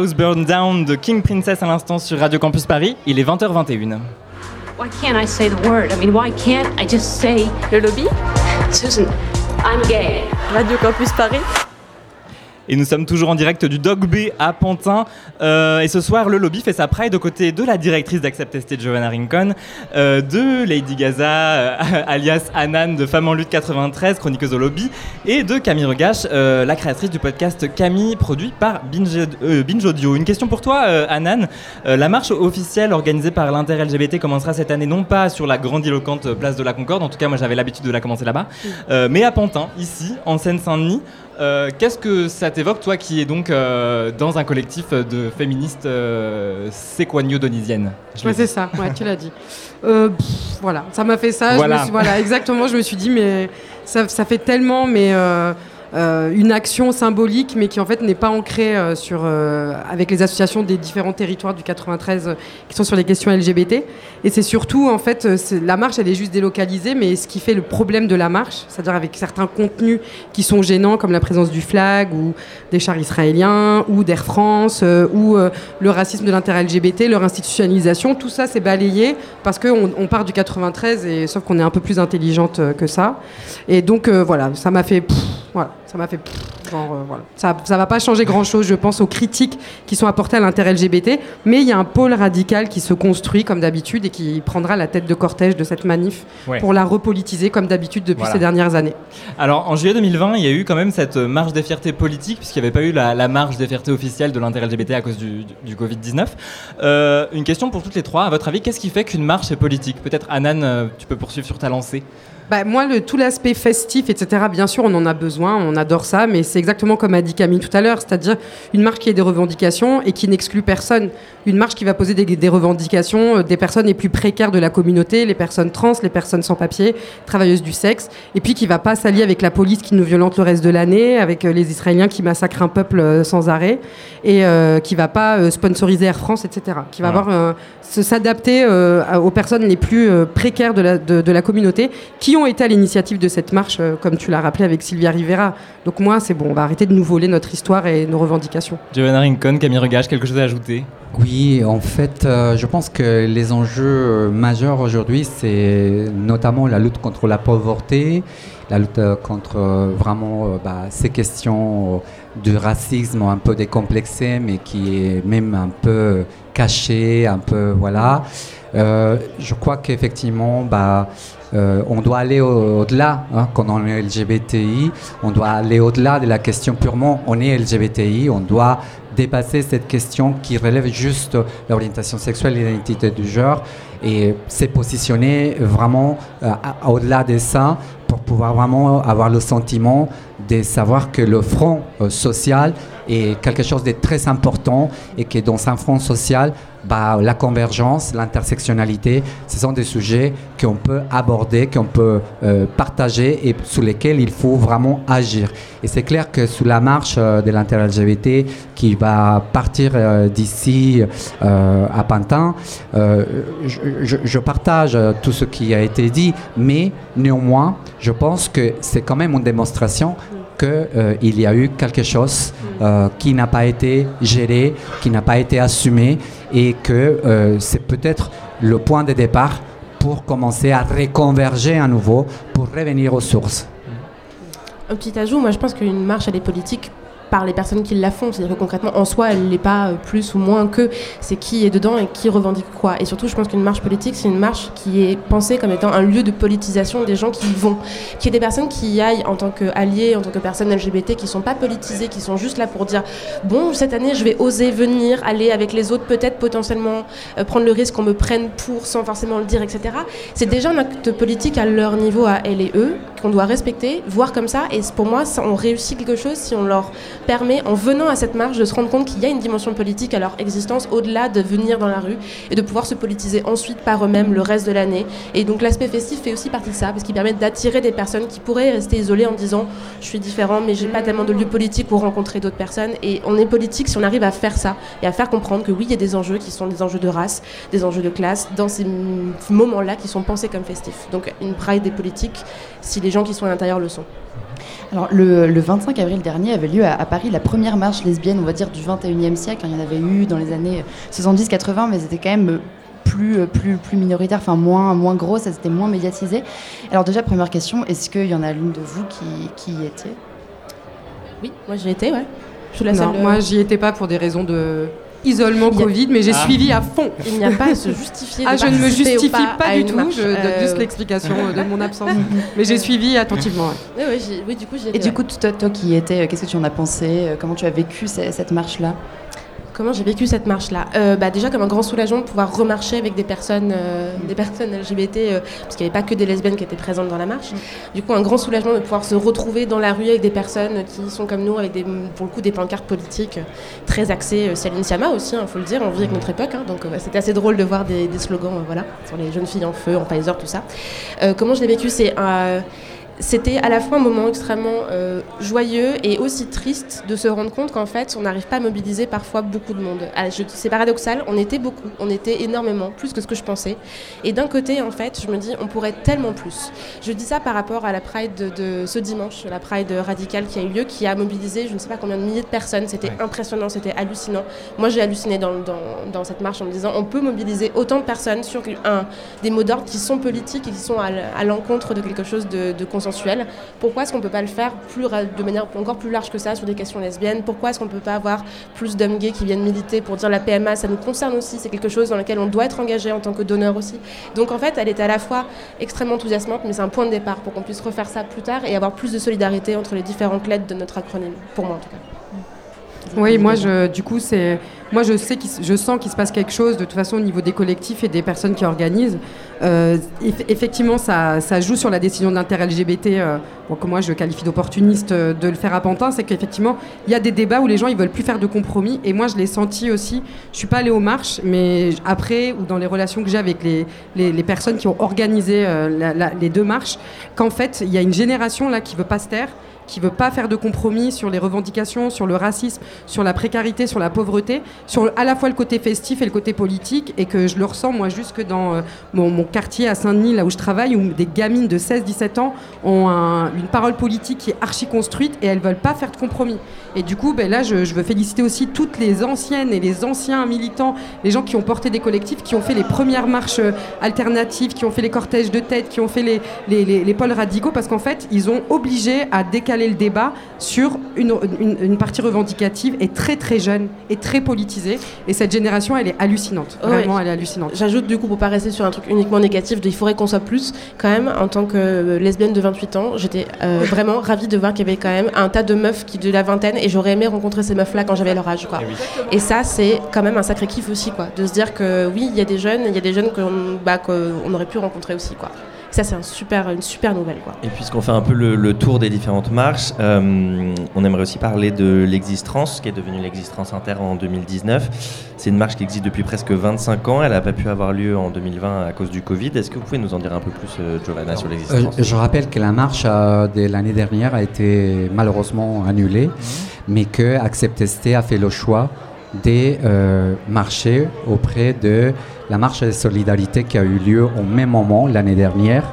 House Burn Down de King Princess à l'instant sur Radio Campus Paris. Il est 20h21. Why can't I say the word? I mean, why can't I just say Le lobby? Susan, I'm gay. Radio Campus Paris Et nous sommes toujours en direct du Dog B à Pantin. Euh, et ce soir, le lobby fait sa pride aux côtés de la directrice d'Accept Estate, Joanna Rincon, euh, de Lady Gaza, euh, alias Anan de Femmes en lutte 93, chroniqueuse au lobby, et de Camille Regache, la créatrice du podcast Camille, produit par Binge, Binge Audio. Une question pour toi, Anan. La marche officielle organisée par l'Inter-LGBT commencera cette année, non pas sur la grandiloquente place de la Concorde, en tout cas, moi j'avais l'habitude de la commencer là-bas, euh, mais à Pantin, ici, en Seine-Saint-Denis. Euh, Qu'est-ce que ça t'évoque, toi qui es donc euh, dans un collectif de féministes euh, séquagno-donisiennes Je Ouais, c'est ça, ouais, tu l'as dit. Euh, pff, voilà, ça m'a fait ça. je Voilà. me suis- voilà, exactement. Je me suis dit, mais ça, ça fait tellement, mais euh, une action symbolique, mais qui en fait n'est pas ancrée euh, sur, euh, avec les associations des différents territoires du 93 euh, qui sont sur les questions LGBT. Et c'est surtout, en fait, la marche, elle est juste délocalisée, mais ce qui fait le problème de la marche, c'est-à-dire avec certains contenus qui sont gênants, comme la présence du flag ou des chars israéliens ou d'Air France ou le racisme de l'inter-LGBT, leur institutionnalisation, tout ça c'est balayé parce qu'on on part du 93 et sauf qu'on est un peu plus intelligente que ça. Et donc voilà, ça m'a fait voilà, ça m'a fait pff, genre euh, voilà. Ça ça va pas changer grand-chose je pense aux critiques qui sont apportées à l'inter-LGBT, mais il y a un pôle radical qui se construit comme d'habitude et qui prendra la tête de cortège de cette manif Ouais. pour la repolitiser comme d'habitude depuis Voilà. ces dernières années. Alors, en juillet 2020, il y a eu quand même cette euh, marche des fiertés politiques, puisqu'il n'y avait pas eu la, la marche des fiertés officielle de l'inter-LGBT à cause du, du- du Covid-19. Euh, une question pour toutes les trois. À votre avis, qu'est-ce qui fait qu'une marche est politique? Peut-être, Anan, tu peux poursuivre sur ta lancée. Bah, moi, le, tout l'aspect festif, etc., bien sûr, on en a besoin, on adore ça, mais c'est exactement comme a dit Camille tout à l'heure, c'est-à-dire une marche qui a des revendications et qui n'exclut personne. Une marche qui va poser des, des revendications euh, des personnes les plus précaires de la communauté, les personnes trans, les personnes sans papier, travailleuses du sexe, et puis qui va pas s'allier avec la police qui nous violente le reste de l'année, avec euh, les Israéliens qui massacrent un peuple euh, sans arrêt, et euh, qui va pas sponsoriser Air France, etc. Qui va Voilà. avoir euh, s'adapter euh, aux personnes les plus précaires de la, de, de la communauté qui ont été à l'initiative de cette marche, euh, comme tu l'as rappelé avec Sylvia Rivera. Donc moi, c'est bon, on va arrêter de nous voler notre histoire et nos revendications. Giovanna Rincon, Camille Regache, quelque chose à ajouter? Oui, en fait, euh, je pense que les enjeux euh, majeurs aujourd'hui, c'est notamment la lutte contre la pauvreté, la lutte contre euh, vraiment euh, bah, ces questions du racisme un peu décomplexé, mais qui est même un peu caché, un peu voilà. Euh, je crois qu'effectivement, bah, euh, on doit aller au- au-delà. hein, quand on est LGBTI, on doit aller au-delà de la question purement on est LGBTI. On doit dépasser cette question qui relève juste l'orientation sexuelle et l'identité du genre et s'est positionner vraiment euh, au-delà de ça pour pouvoir vraiment avoir le sentiment de savoir que le front euh, social est quelque chose de très important et que dans un front social, bah, la convergence, l'intersectionnalité, ce sont des sujets qu'on peut aborder, qu'on peut euh, partager et sur lesquels il faut vraiment agir. Et c'est clair que sous la marche euh, de l'inter-LGBT qui va partir euh, d'ici à Pantin, je, partage tout ce qui a été dit, mais néanmoins, je pense que c'est quand même une démonstration qu'il y a eu quelque chose euh, qui n'a pas été géré, qui n'a pas été assumé et que euh, c'est peut-être le point de départ pour commencer à reconverger à nouveau, pour revenir aux sources. Un petit ajout, moi je pense qu'une marche elle est politique par les personnes qui la font, c'est-à-dire que concrètement en soi elle n'est pas euh, plus ou moins que, c'est qui est dedans et qui revendique quoi. Et surtout je pense qu'une marche politique c'est une marche qui est pensée comme étant un lieu de politisation des gens qui y vont, qui est des personnes qui y aillent en tant qu'alliés, en tant que personnes LGBT, qui sont pas politisées, qui sont juste là pour dire bon cette année je vais oser venir, aller avec les autres peut-être potentiellement euh, prendre le risque qu'on me prenne pour sans forcément le dire, etc. C'est déjà un acte politique à leur niveau à elle et eux qu'on doit respecter, voir comme ça. Et pour moi, on réussit quelque chose si on leur permet, en venant à cette marche, de se rendre compte qu'il y a une dimension politique à leur existence au-delà de venir dans la rue et de pouvoir se politiser ensuite par eux-mêmes le reste de l'année. Et donc l'aspect festif fait aussi partie de ça, parce qu'il permet d'attirer des personnes qui pourraient rester isolées en disant je suis différent, mais j'ai pas tellement de lieu politique pour rencontrer d'autres personnes. Et on est politique si on arrive à faire ça et à faire comprendre que oui, il y a des enjeux qui sont des enjeux de race, des enjeux de classe, dans ces moments-là qui sont pensés comme festifs. Donc une pride des politiques, si les gens qui sont à l'intérieur le sont. Alors, le, le 25 avril dernier avait lieu à, à Paris la première marche lesbienne, on va dire, du 21e siècle. Il y en avait eu dans les années 70-80, mais c'était quand même plus, plus, plus minoritaire, enfin moins, moins gros, ça c'était moins médiatisé. Alors déjà, première question, est-ce qu'il y en a l'une de vous qui, qui y était? Oui, moi j'y étais, ouais. Je suis la non, seule. Moi, j'y étais pas pour des raisons de isolement. Covid, mais j'ai ah. suivi à fond. Il n'y a pas à se justifier. ah, je ne me justifie pas, pas du tout. Marche. Je donne euh... juste l'explication de mon absence. mais j'ai suivi attentivement. Oui, oui, oui, du coup, Et du coup, toi, toi qui y étais, qu'est-ce que tu en as pensé Comment tu as vécu cette marche-là? Comment j'ai vécu cette marche-là euh, bah, Déjà comme un grand soulagement de pouvoir remarcher avec des personnes, euh, des personnes LGBT, euh, parce qu'il n'y avait pas que des lesbiennes qui étaient présentes dans la marche. Mm. Du coup, un grand soulagement de pouvoir se retrouver dans la rue avec des personnes qui sont comme nous, avec des, pour le coup des pancartes politiques très axées. Céline Sciamma aussi, il hein, faut le dire, on vit avec notre époque. Hein, donc c'était assez drôle de voir des, des slogans voilà, sur les jeunes filles en feu, en Pfizer, tout ça. comment je l'ai vécu C'est c'était à la fois un moment extrêmement euh, joyeux et aussi triste de se rendre compte qu'en fait, on n'arrive pas à mobiliser parfois beaucoup de monde. Ah, c'est paradoxal, on était beaucoup, on était énormément, plus que ce que je pensais. Et d'un côté, en fait, je me dis, on pourrait tellement plus. Je dis ça par rapport à la Pride de, de ce dimanche, la Pride radicale qui a eu lieu, qui a mobilisé je ne sais pas combien de milliers de personnes. C'était impressionnant, c'était hallucinant. Moi, j'ai halluciné dans, dans, dans, cette marche en me disant, on peut mobiliser autant de personnes sur un, des mots d'ordre qui sont politiques et qui sont à, l'encontre de quelque chose de, de pourquoi est-ce qu'on ne peut pas le faire plus, de manière encore plus large que ça sur des questions lesbiennes? Pourquoi est-ce qu'on ne peut pas avoir plus d'hommes gays qui viennent militer pour dire la PMA, ça nous concerne aussi, c'est quelque chose dans lequel on doit être engagé en tant que donneur aussi. Donc en fait, elle était à la fois extrêmement enthousiasmante, mais c'est un point de départ pour qu'on puisse refaire ça plus tard et avoir plus de solidarité entre les différentes lettres de notre acronyme, pour moi en tout cas. Oui, moi, je, du coup, c'est, moi, je sais, je sens qu'il se passe quelque chose de toute façon au niveau des collectifs et des personnes qui organisent. Euh, effectivement, ça, ça, joue sur la décision d'inter-LGBT, euh, que moi je qualifie d'opportuniste euh, de le faire à Pantin, c'est qu'effectivement, il y a des débats où les gens ils veulent plus faire de compromis. Et moi, je l'ai senti aussi. Je suis pas allée aux marches, mais après ou dans les relations que j'ai avec les, les, personnes qui ont organisé euh, les deux marches, qu'en fait, il y a une génération là qui veut pas se taire qui veut pas faire de compromis sur les revendications, sur le racisme, sur la précarité, sur la pauvreté, sur à la fois le côté festif et le côté politique, et que je le ressens moi jusque dans euh, mon, quartier à Saint-Denis, là où je travaille, où des gamines de 16-17 ans ont un, une parole politique qui est archi construite et elles veulent pas faire de compromis. Et du coup, ben là, je, je, veux féliciter aussi toutes les anciennes et les anciens militants, les gens qui ont porté des collectifs, qui ont fait les premières marches euh, alternatives, qui ont fait les cortèges de tête, qui ont fait les, les, les, les pôles radicaux, parce qu'en fait, ils ont obligé à décaler le débat sur une, une, une, partie revendicative et très très jeune et très politisée. Et cette génération, elle est hallucinante. Vraiment, ouais. elle est hallucinante. J'ajoute du coup, pour pas rester sur un truc uniquement négatif, de, il faudrait qu'on soit plus quand même, en tant que euh, lesbienne de 28 ans, j'étais euh, vraiment ravie de voir qu'il y avait quand même un tas de meufs qui, de la vingtaine et j'aurais aimé rencontrer ces meufs là quand j'avais leur âge quoi. Et, oui. et ça c'est quand même un sacré kiff aussi quoi, de se dire que oui il y a des jeunes, il y a des jeunes qu'on bah, qu aurait pu rencontrer aussi quoi. Ça, c'est un super, une super nouvelle. Quoi. Et puisqu'on fait un peu le, le, tour des différentes marches, euh, on aimerait aussi parler de l'Existence, qui est devenue l'Existence Inter en 2019. C'est une marche qui existe depuis presque 25 ans. Elle n'a pas pu avoir lieu en 2020 à cause du Covid. Est-ce que vous pouvez nous en dire un peu plus, euh, Giovanna, sur l'Existence euh, Je rappelle que la marche euh, de l'année dernière a été malheureusement annulée, mmh. mais que Accept a fait le choix de euh, marcher auprès de la marche de solidarité qui a eu lieu au même moment l'année dernière.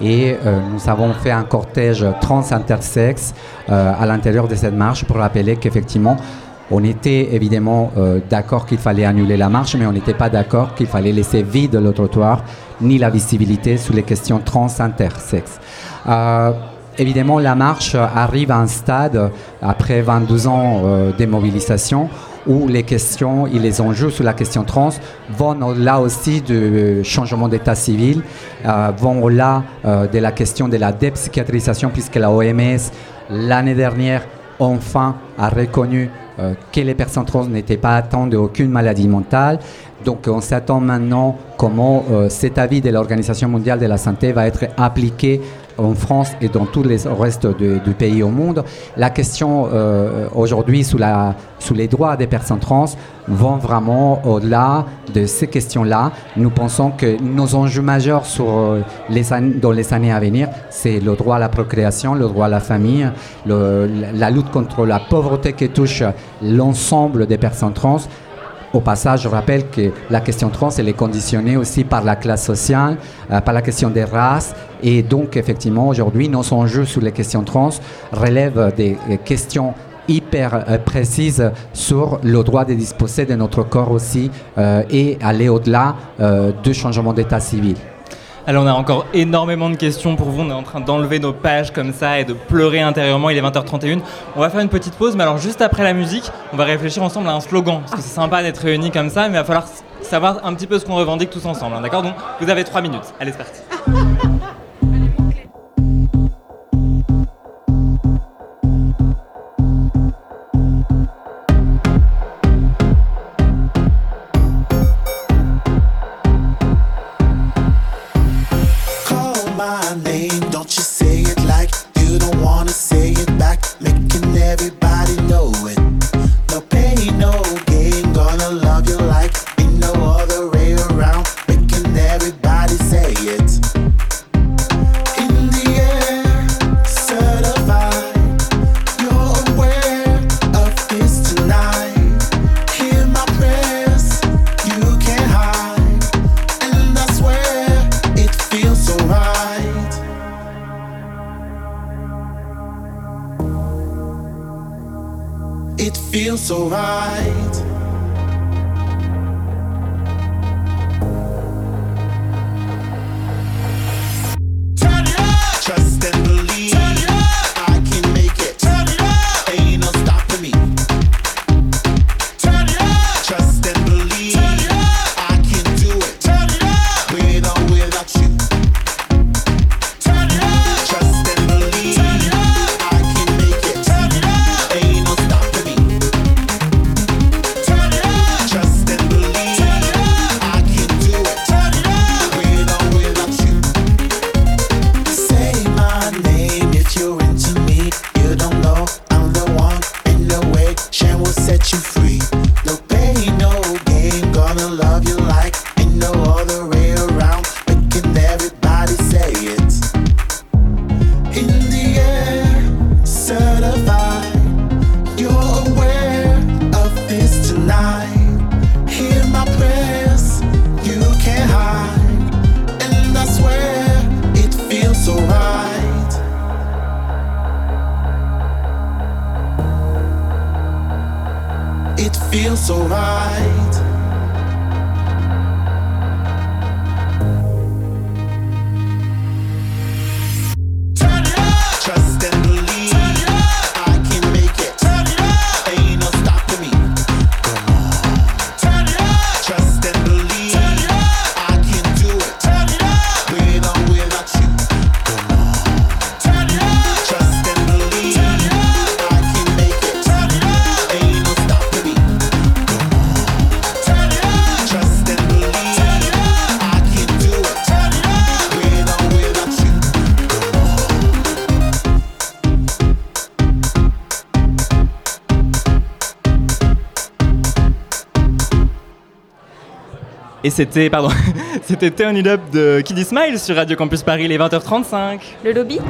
Et euh, nous avons fait un cortège trans-intersexe euh, à l'intérieur de cette marche pour rappeler qu'effectivement, on était évidemment euh, d'accord qu'il fallait annuler la marche, mais on n'était pas d'accord qu'il fallait laisser vide le trottoir ni la visibilité sur les questions trans-intersexes. évidemment, la marche arrive à un stade, après 22 ans de mobilisation, où les questions et les enjeux sur la question trans vont au-delà aussi du changement d'état civil, euh, vont au-delà euh, de la question de la dépsychiatrisation, puisque la OMS, l'année dernière, enfin a reconnu euh, que les personnes trans n'étaient pas atteintes d'aucune maladie mentale. Donc on s'attend maintenant comment cet avis de l'Organisation mondiale de la santé va être appliqué en France et dans tous les restes du, pays au monde. La question euh, aujourd'hui sous, les droits des personnes trans vont vraiment au-delà de ces questions-là. Nous pensons que nos enjeux majeurs euh, dans les années à venir, c'est le droit à la procréation, le droit à la famille, le, la lutte contre la pauvreté qui touche l'ensemble des personnes trans, au passage, je rappelle que la question trans, elle est conditionnée aussi par la classe sociale, euh, par la question des races. Et donc, effectivement, aujourd'hui, nos enjeux sur les questions trans relèvent des questions hyper euh, précises sur le droit de disposer de notre corps aussi euh, et aller au-delà du changement d'état civil. Alors on a encore énormément de questions pour vous, on est en train d'enlever nos pages comme ça et de pleurer intérieurement, il est 20h31. On va faire une petite pause, mais alors juste après la musique, on va réfléchir ensemble à un slogan, parce que c'est sympa d'être réunis comme ça, mais il va falloir savoir un petit peu ce qu'on revendique tous ensemble, hein, d'accord? Donc vous avez 3 minutes, allez c'est parti. It feels so right. Turn it up. Trust and believe. Et c'était, pardon, c'était Turn It Up de Kiddy Smile sur Radio Campus Paris, les 20h35. Le lobby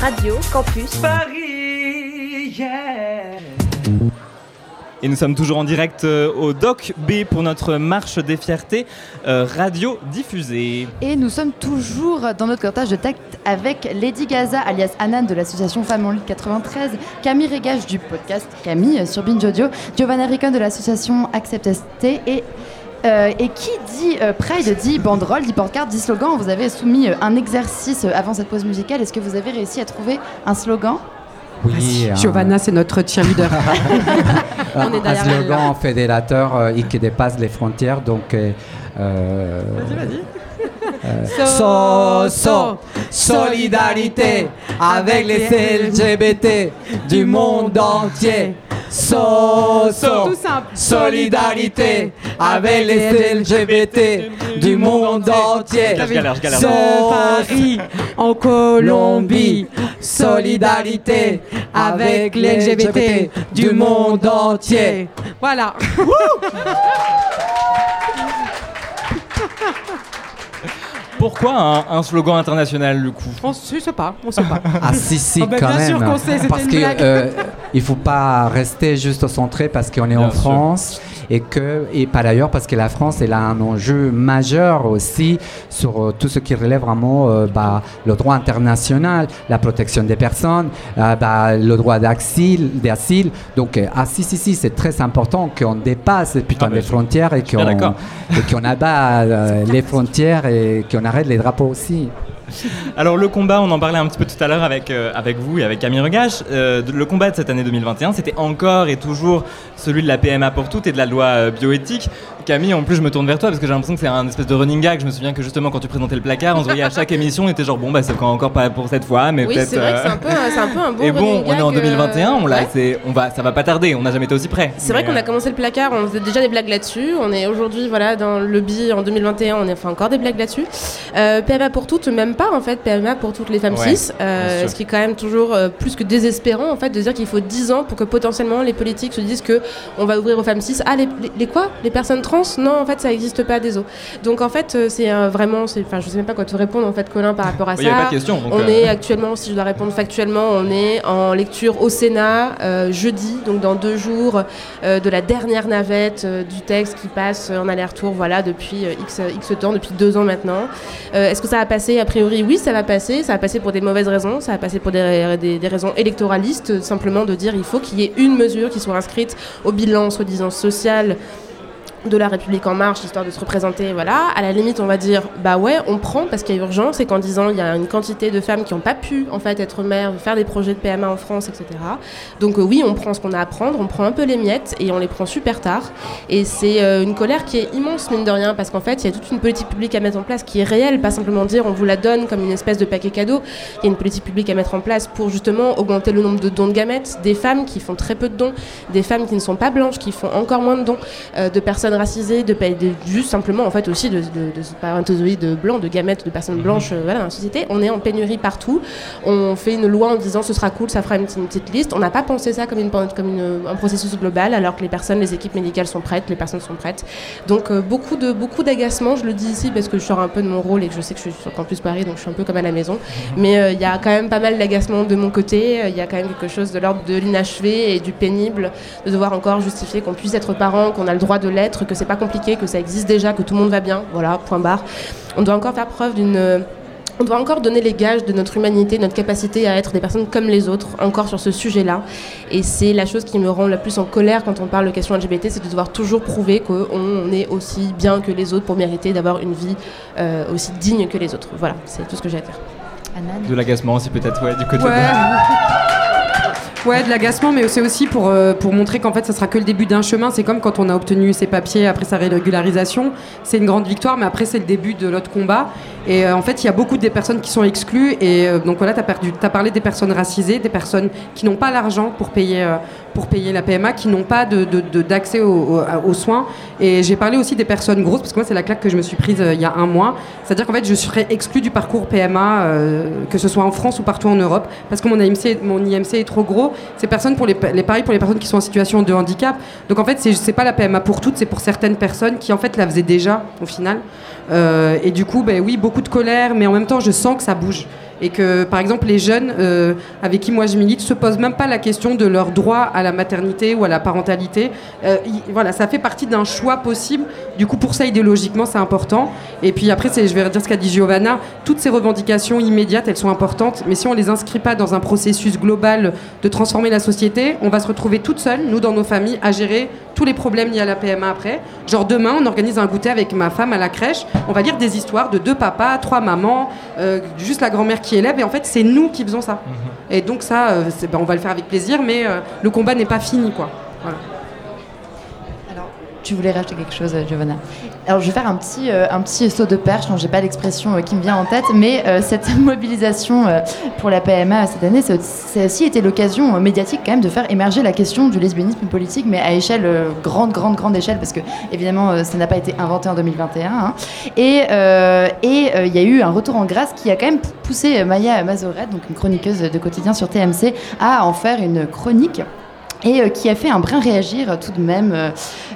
Radio Campus Paris, Et nous sommes toujours en direct euh, au Doc B pour notre marche des fiertés euh, radio diffusée. Et nous sommes toujours dans notre cortège de tact avec Lady Gaza, alias Anan de l'association Femmes en Lutte 93, Camille Régache du podcast Camille sur Binge Audio, Giovanna Ricon de l'association Accept ST et. euh, et qui dit euh, Pride dit banderole, dit pancarte, dit slogan. Vous avez soumis euh, un exercice euh, avant cette pause musicale. Est-ce que vous avez réussi à trouver un slogan? Oui, un- Giovanna, c'est notre cheerleader. un, On est un elle, slogan fédérateur euh, et qui dépasse les frontières. Donc, euh, euh, euh, So, so, solidarité avec les LGBT du monde entier. So, so, Tout simple. solidarité avec les LGBT du monde entier. Je galère, je galère. So, Paris, en Colombie, solidarité avec les LGBT du monde entier. Voilà. Pourquoi un, un slogan international du coup On ne sait pas, on sait pas. Ah si si Ah bah, quand bien même. sûr qu'on sait, c'était Parce une que blague. euh, il faut pas rester juste centré parce qu'on est Bien en sûr. France et que et par ailleurs parce que la France elle a un enjeu majeur aussi sur euh, tout ce qui relève vraiment euh, bah, le droit international, la protection des personnes, euh, bah, le droit d'asile, d'asile. Donc euh, ah si si si c'est très important qu'on dépasse putain les frontières et qu'on et qu'on abat euh, les frontières et qu'on arrête les drapeaux aussi. Alors le combat, on en parlait un petit peu tout à l'heure avec, euh, avec vous et avec Camille Regache. Euh, le combat de cette année 2021, c'était encore et toujours celui de la PMA pour toutes et de la loi euh, bioéthique. Camille, en plus, je me tourne vers toi parce que j'ai l'impression que c'est un espèce de running gag. Je me souviens que justement, quand tu présentais le placard, on se voyait à chaque émission, on était genre bon, bah c'est encore pas pour cette fois, mais Oui, peut-être. c'est vrai que c'est un, peu un- c'est un peu un bon Et bon, on est en gag, euh, 2021, on l'a, ouais. c'est- on va, ça va pas tarder. On n'a jamais été aussi près. C'est vrai qu'on a commencé le placard, on faisait déjà des blagues là-dessus. On est aujourd'hui voilà, dans le lobby en 2021, on a fait encore des blagues là-dessus. PMA pour toutes, même pas en fait, PMA pour toutes les femmes Ouais, cis. euh, ce qui est quand même toujours euh, plus que désespérant en fait de dire qu'il faut 10 ans pour que potentiellement les politiques se disent que on va ouvrir aux femmes cis. Ah, les, les- les quoi? Les personnes trans? Non, en fait, ça n'existe pas, désolé. Donc en fait, euh, c'est vraiment, enfin, je sais même pas quoi te répondre en fait, Colin, par rapport à Il ça. y a pas de question, donc, on est actuellement, si je dois répondre factuellement, on est en lecture au Sénat jeudi, donc dans deux jours, de la dernière navette du texte qui passe en aller-retour, voilà, depuis X, X temps, depuis deux ans maintenant. Est-ce que ça va passer A priori, oui, ça va passer. Ça va passer pour des mauvaises raisons, ça va passer pour des, raisons électoralistes, simplement de dire il faut qu'il y ait une mesure qui soit inscrite au bilan, soi-disant social de la République en marche, histoire de se représenter, voilà. À la limite, on va dire, bah ouais, on prend parce qu'il y a urgence et qu'en disant, il y a une quantité de femmes qui n'ont pas pu, en fait, être mères, faire des projets de PMA en France, etc. Donc euh, oui, on prend ce qu'on a à prendre, on prend un peu les miettes et on les prend super tard. Et c'est euh, une colère qui est immense, mine de rien, parce qu'en fait, il y a toute une politique publique à mettre en place qui est réelle, pas simplement dire, on vous la donne comme une espèce de paquet cadeau. Il y a une politique publique à mettre en place pour justement augmenter le nombre de dons de gamètes, des femmes qui font très peu de dons, des femmes qui ne sont pas blanches, qui font encore moins de dons, euh, de personnes racisées, de, de- juste simplement en fait aussi de, de, de spermatozoïdes blancs, de gamètes de personnes blanches euh, voilà, dans la société. On est en pénurie partout. On fait une loi en disant ce sera cool, ça fera une, petite- une petite liste. On n'a pas pensé ça comme, une, comme une- un processus global alors que les personnes, les équipes médicales sont prêtes, les personnes sont prêtes. Donc euh, beaucoup de beaucoup d'agacement, je le dis ici parce que je sors un peu de mon rôle et que je sais que je suis sur Campus Paris, donc je suis un peu comme à la maison. Mais euh, il y a quand même pas mal d'agacement de mon côté. Euh, Il y a quand même quelque chose de l'ordre de l'inachevé et du pénible de devoir encore justifier qu'on puisse être parent, qu'on a le droit de l'être, que c'est pas compliqué, que ça existe déjà, que tout le monde va bien. Voilà, point barre. On doit encore faire preuve d'une euh, on doit encore donner les gages de notre humanité, de notre capacité à être des personnes comme les autres, encore sur ce sujet-là. Et c'est la chose qui me rend la plus en colère quand on parle de questions LGBT, c'est de devoir toujours prouver qu'on on est aussi bien que les autres pour mériter d'avoir une vie euh, aussi digne que les autres. Voilà, c'est tout ce que j'ai à dire. De l'agacement aussi peut-être, ouais, du côté Ouais. de... Ouais, de l'agacement, mais c'est aussi pour, euh, pour montrer qu'en fait, ça sera que le début d'un chemin. C'est comme quand on a obtenu ses papiers après sa régularisation. C'est une grande victoire, mais après, c'est le début de l'autre combat. Et euh, en fait, il y a beaucoup des personnes qui sont exclues. Et euh, donc voilà, tu as, parlé des personnes racisées, des personnes qui n'ont pas l'argent pour payer, pour payer la PMA, qui n'ont pas d'accès aux, soins. Et j'ai parlé aussi des personnes grosses, parce que moi, c'est la claque que je me suis prise euh, il y a un mois. C'est-à-dire qu'en fait, je serais exclue du parcours PMA, euh, que ce soit en France ou partout en Europe, parce que mon IMC, mon IMC est trop gros. C'est les, les pareil pour les personnes qui sont en situation de handicap. Donc en fait, c'est pas la PMA pour toutes, c'est pour certaines personnes qui en fait la faisaient déjà au final. Euh, et du coup, ben oui, beaucoup de colère, mais en même temps, je sens que ça bouge. Et que, par exemple, les jeunes euh, avec qui moi je milite se posent même pas la question de leur droit à la maternité ou à la parentalité. Euh, voilà, ça fait partie d'un choix possible. Du coup, pour ça, idéologiquement, c'est important. Et puis après, je vais redire ce qu'a dit Giovanna. Toutes ces revendications immédiates, elles sont importantes. Mais si on les inscrit pas dans un processus global de transformer la société, on va se retrouver toutes seules, nous, dans nos familles, à gérer tous les problèmes liés à la PMA après. Genre demain, on organise un goûter avec ma femme à la crèche. On va lire des histoires de deux papas, trois mamans, euh, juste la grand-mère qui élève. Et en fait, c'est nous qui faisons ça. Et donc ça, euh, ben, on va le faire avec plaisir, mais euh, le combat n'est pas fini, quoi. Voilà. Tu voulais rajouter quelque chose, Giovanna? Alors, je vais faire un petit, euh, un petit saut de perche. Je n'ai pas l'expression euh, qui me vient en tête, mais euh, cette mobilisation pour la PMA cette année, ça a aussi été l'occasion médiatique quand même de faire émerger la question du lesbianisme politique, mais à échelle grande, grande, grande échelle, parce que évidemment, ça n'a pas été inventé en 2021. Hein. Et et il y a eu un retour en grâce qui a quand même poussé Maya Mazoret, donc une chroniqueuse de quotidien sur TMC, à en faire une chronique et euh, qui a fait un brin réagir euh, tout de même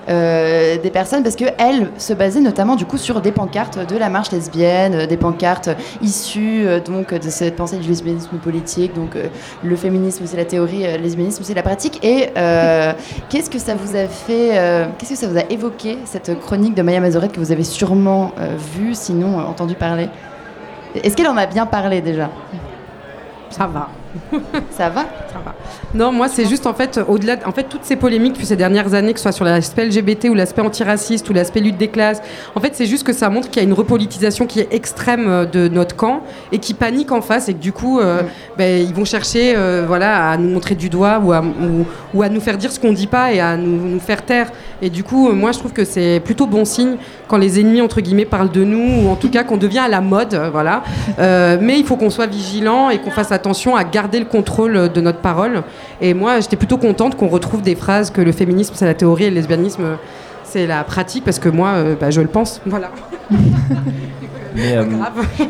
euh, des personnes parce qu'elle se basait notamment du coup sur des pancartes de la marche lesbienne, des pancartes issues donc de cette pensée du lesbianisme politique, donc le féminisme c'est la théorie, le lesbianisme c'est la pratique. Et qu'est-ce que ça vous a fait, qu'est-ce que ça vous a évoqué cette chronique de Maya Mazoret que vous avez sûrement vue, sinon entendu parler? Est-ce qu'elle en a bien parlé déjà? Ça va. Ça va? Ça va. Non, moi, c'est juste en fait, au-delà, de- en fait, toutes ces polémiques depuis ces dernières années, que ce soit sur l'aspect LGBT ou l'aspect antiraciste ou l'aspect lutte des classes, en fait, c'est juste que ça montre qu'il y a une repolitisation qui est extrême euh, de notre camp et qui panique en face et que du coup, euh, ben, ils vont chercher, euh, voilà, à nous montrer du doigt ou à, ou, ou à nous faire dire ce qu'on dit pas et à nous, nous faire taire. Et du coup, moi, je trouve que c'est plutôt bon signe quand les ennemis entre guillemets parlent de nous ou en tout cas qu'on devient à la mode, voilà. Euh, mais il faut qu'on soit vigilant et qu'on fasse attention à garder le contrôle de notre parole. Et moi, j'étais plutôt contente qu'on retrouve des phrases que le féminisme c'est la théorie et le lesbianisme euh, c'est la pratique parce que moi, euh, bah, je le pense. Voilà. Mais, euh,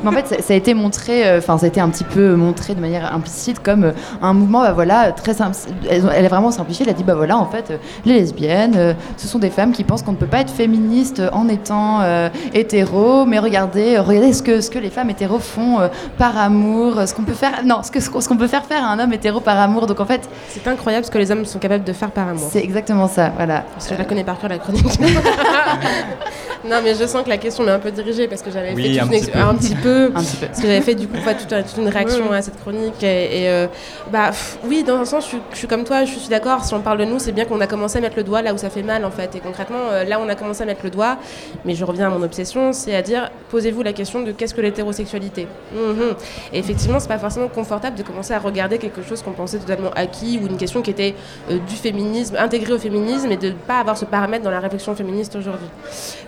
Mais en fait, ça, ça a été montré, euh, enfin, ça a été un petit peu montré de manière implicite comme euh, un mouvement, bah voilà, très simple. Elle, elle a vraiment simplifié. Elle a dit, bah voilà, en fait, euh, les lesbiennes, euh, ce sont des femmes qui pensent qu'on ne peut pas être féministe en étant euh, hétéro. Mais regardez, regardez ce que ce que les femmes hétéros font euh, par amour, ce qu'on peut faire, non, ce que ce qu'on ce qu'on peut faire faire à un homme hétéro par amour. Donc en fait, C'est incroyable ce que les hommes sont capables de faire par amour. c'est exactement ça, voilà. Parce que je la connais par cœur la chronique. non mais je sens que la question m'est un peu dirigée parce que j'avais Oui, fait toute un une petit peu. un petit peu, Un petit peu. parce que j'avais fait du coup pas toute, toute une réaction à cette chronique et, et, euh, bah pff, oui dans un sens je, suis- je suis comme toi je suis d'accord. Si on parle de nous c'est bien qu'on a commencé à mettre le doigt là où ça fait mal en fait. Et concrètement euh, là on a commencé à mettre le doigt. Mais je reviens à mon obsession c'est à dire posez-vous la question de qu'est-ce que l'hétérosexualité? Mhm. et effectivement c'est pas forcément confortable de commencer à regarder quelque chose qu'on pensait totalement acquis ou une question qui était euh, du féminisme intégrée au féminisme et de ne pas avoir ce paramètre dans la réflexion féministe aujourd'hui.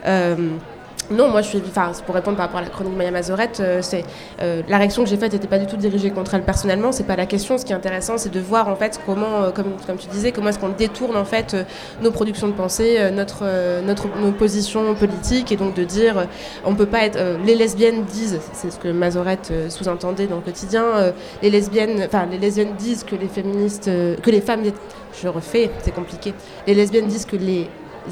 Euh, non, moi je suis. Enfin, pour répondre par rapport à la chronique de Maya Mazorette, euh, euh, la réaction que j'ai faite n'était pas du tout dirigée contre elle personnellement. C'est pas la question. Ce qui est intéressant, c'est de voir en fait comment, euh, comme, tu disais, comment est-ce qu'on détourne en fait nos productions de pensée, notre, notre nos positions politiques, et donc de dire, on peut pas être. les lesbiennes disent, c'est ce que Mazorette sous-entendait dans le quotidien. les lesbiennes, enfin les lesbiennes disent que les féministes, que les femmes, je refais, c'est compliqué. Les lesbiennes disent que les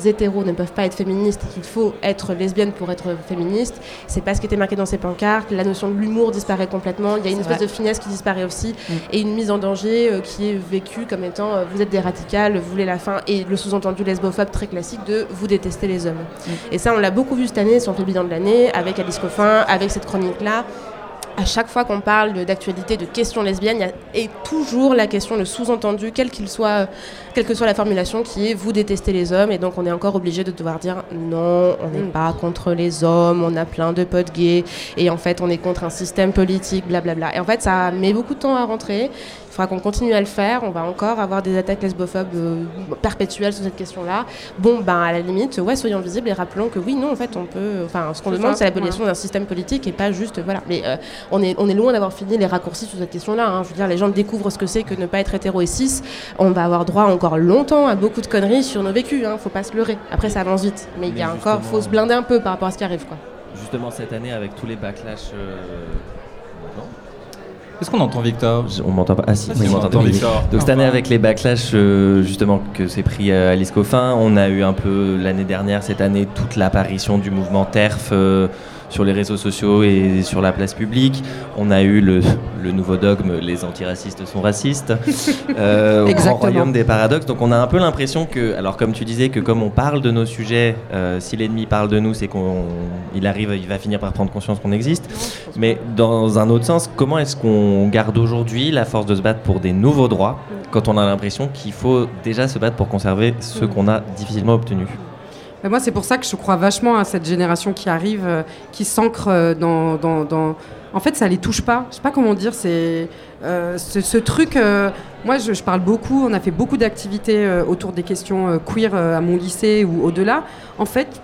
hétéros ne peuvent pas être féministes, qu'il faut être lesbienne pour être féministe. C'est pas ce qui était marqué dans ces pancartes. La notion de l'humour disparaît complètement. Il y a une espèce vrai. de finesse qui disparaît aussi Mm. et une mise en danger euh, qui est vécue comme étant euh, vous êtes des radicales, vous voulez la fin et le sous-entendu lesbophobe très classique de vous détestez les hommes. Et ça, on l'a beaucoup vu cette année, fait le bilan de l'année, avec Alice Coffin, avec cette chronique-là à chaque fois qu'on parle d'actualité, de questions lesbiennes, il y a et toujours la question, le sous-entendu, quel qu'il soit, euh, quelle que soit la formulation, qui est vous détestez les hommes, et donc on est encore obligé de devoir dire non, on n'est pas contre les hommes, on a plein de potes gays, et en fait on est contre un système politique, blablabla. Et en fait ça met beaucoup de temps à rentrer. Il faudra qu'on continue à le faire. On va encore avoir des attaques lesbophobes euh, perpétuelles sur cette question-là. Bon, ben à la limite, ouais, soyons visibles et rappelons que oui, non, en fait, on peut. Enfin, ce qu'on demande, c'est l'abolition d'un système politique et pas juste, voilà. Mais euh, on est, on est loin d'avoir fini les raccourcis sur cette question-là. hein. Je veux dire, les gens découvrent ce que c'est que ne pas être hétéro et cis. On va avoir droit encore longtemps à beaucoup de conneries sur nos vécus. Hein. Faut pas se leurrer. Après, ça avance vite, mais il y a encore, faut se blinder un peu par rapport à ce qui arrive, quoi. Justement, cette année, avec tous les backlash. euh, Est-ce qu'on entend Victor? On m'entend pas. Ah si, Ah, si, on m'entendez. entend oui. Victor. Donc cette année avec les backlash euh, justement que s'est pris euh, Alice Coffin, on a eu un peu l'année dernière, cette année, toute l'apparition du mouvement TERF euh, sur les réseaux sociaux et sur la place publique. On a eu le, le nouveau dogme les antiracistes sont racistes euh, au grand royaume des paradoxes. Donc on a un peu l'impression que, alors comme tu disais, que comme on parle de nos sujets, euh, si l'ennemi parle de nous, c'est qu'il arrive, il va finir par prendre conscience qu'on existe. Mais dans un autre sens, comment est-ce qu'on garde aujourd'hui la force de se battre pour des nouveaux droits quand on a l'impression qu'il faut déjà se battre pour conserver ceux qu'on a difficilement obtenus Moi, c'est pour ça que je crois vachement à cette génération qui arrive, euh, qui s'ancre euh, dans, dans, dans- En fait, ça les touche pas. Je sais pas comment dire. C'est euh, ce, truc. moi, je, parle beaucoup. On a fait beaucoup d'activités autour des questions queer à mon lycée ou au-delà. En fait.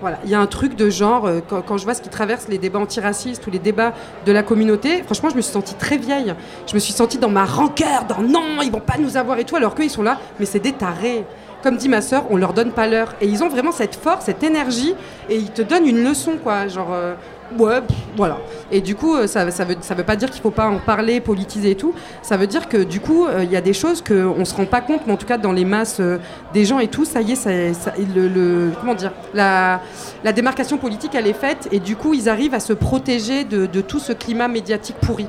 Voilà, il y a un truc de genre, quand, quand je vois ce qui traverse les débats antiracistes ou les débats de la communauté, franchement, je me suis sentie très vieille. Je me suis sentie dans ma rancœur, dans non, ils vont pas nous avoir et tout, alors qu'ils sont là, mais c'est des tarés. Comme dit ma sœur, on leur donne pas l'heure. Et ils ont vraiment cette force, cette énergie, et ils te donnent une leçon, quoi. Genre, euh, Ouais, voilà. Et du coup, euh, ça, ça veut, pas dire qu'il faut pas en parler, politiser et tout. Ça veut dire que du coup, euh, il y a des choses qu'on se rend pas compte, mais en tout cas dans les masses des gens et tout, ça y est, ça, le, le- comment dire, la, démarcation politique, elle est faite, et du coup, ils arrivent à se protéger de tout ce climat médiatique pourri.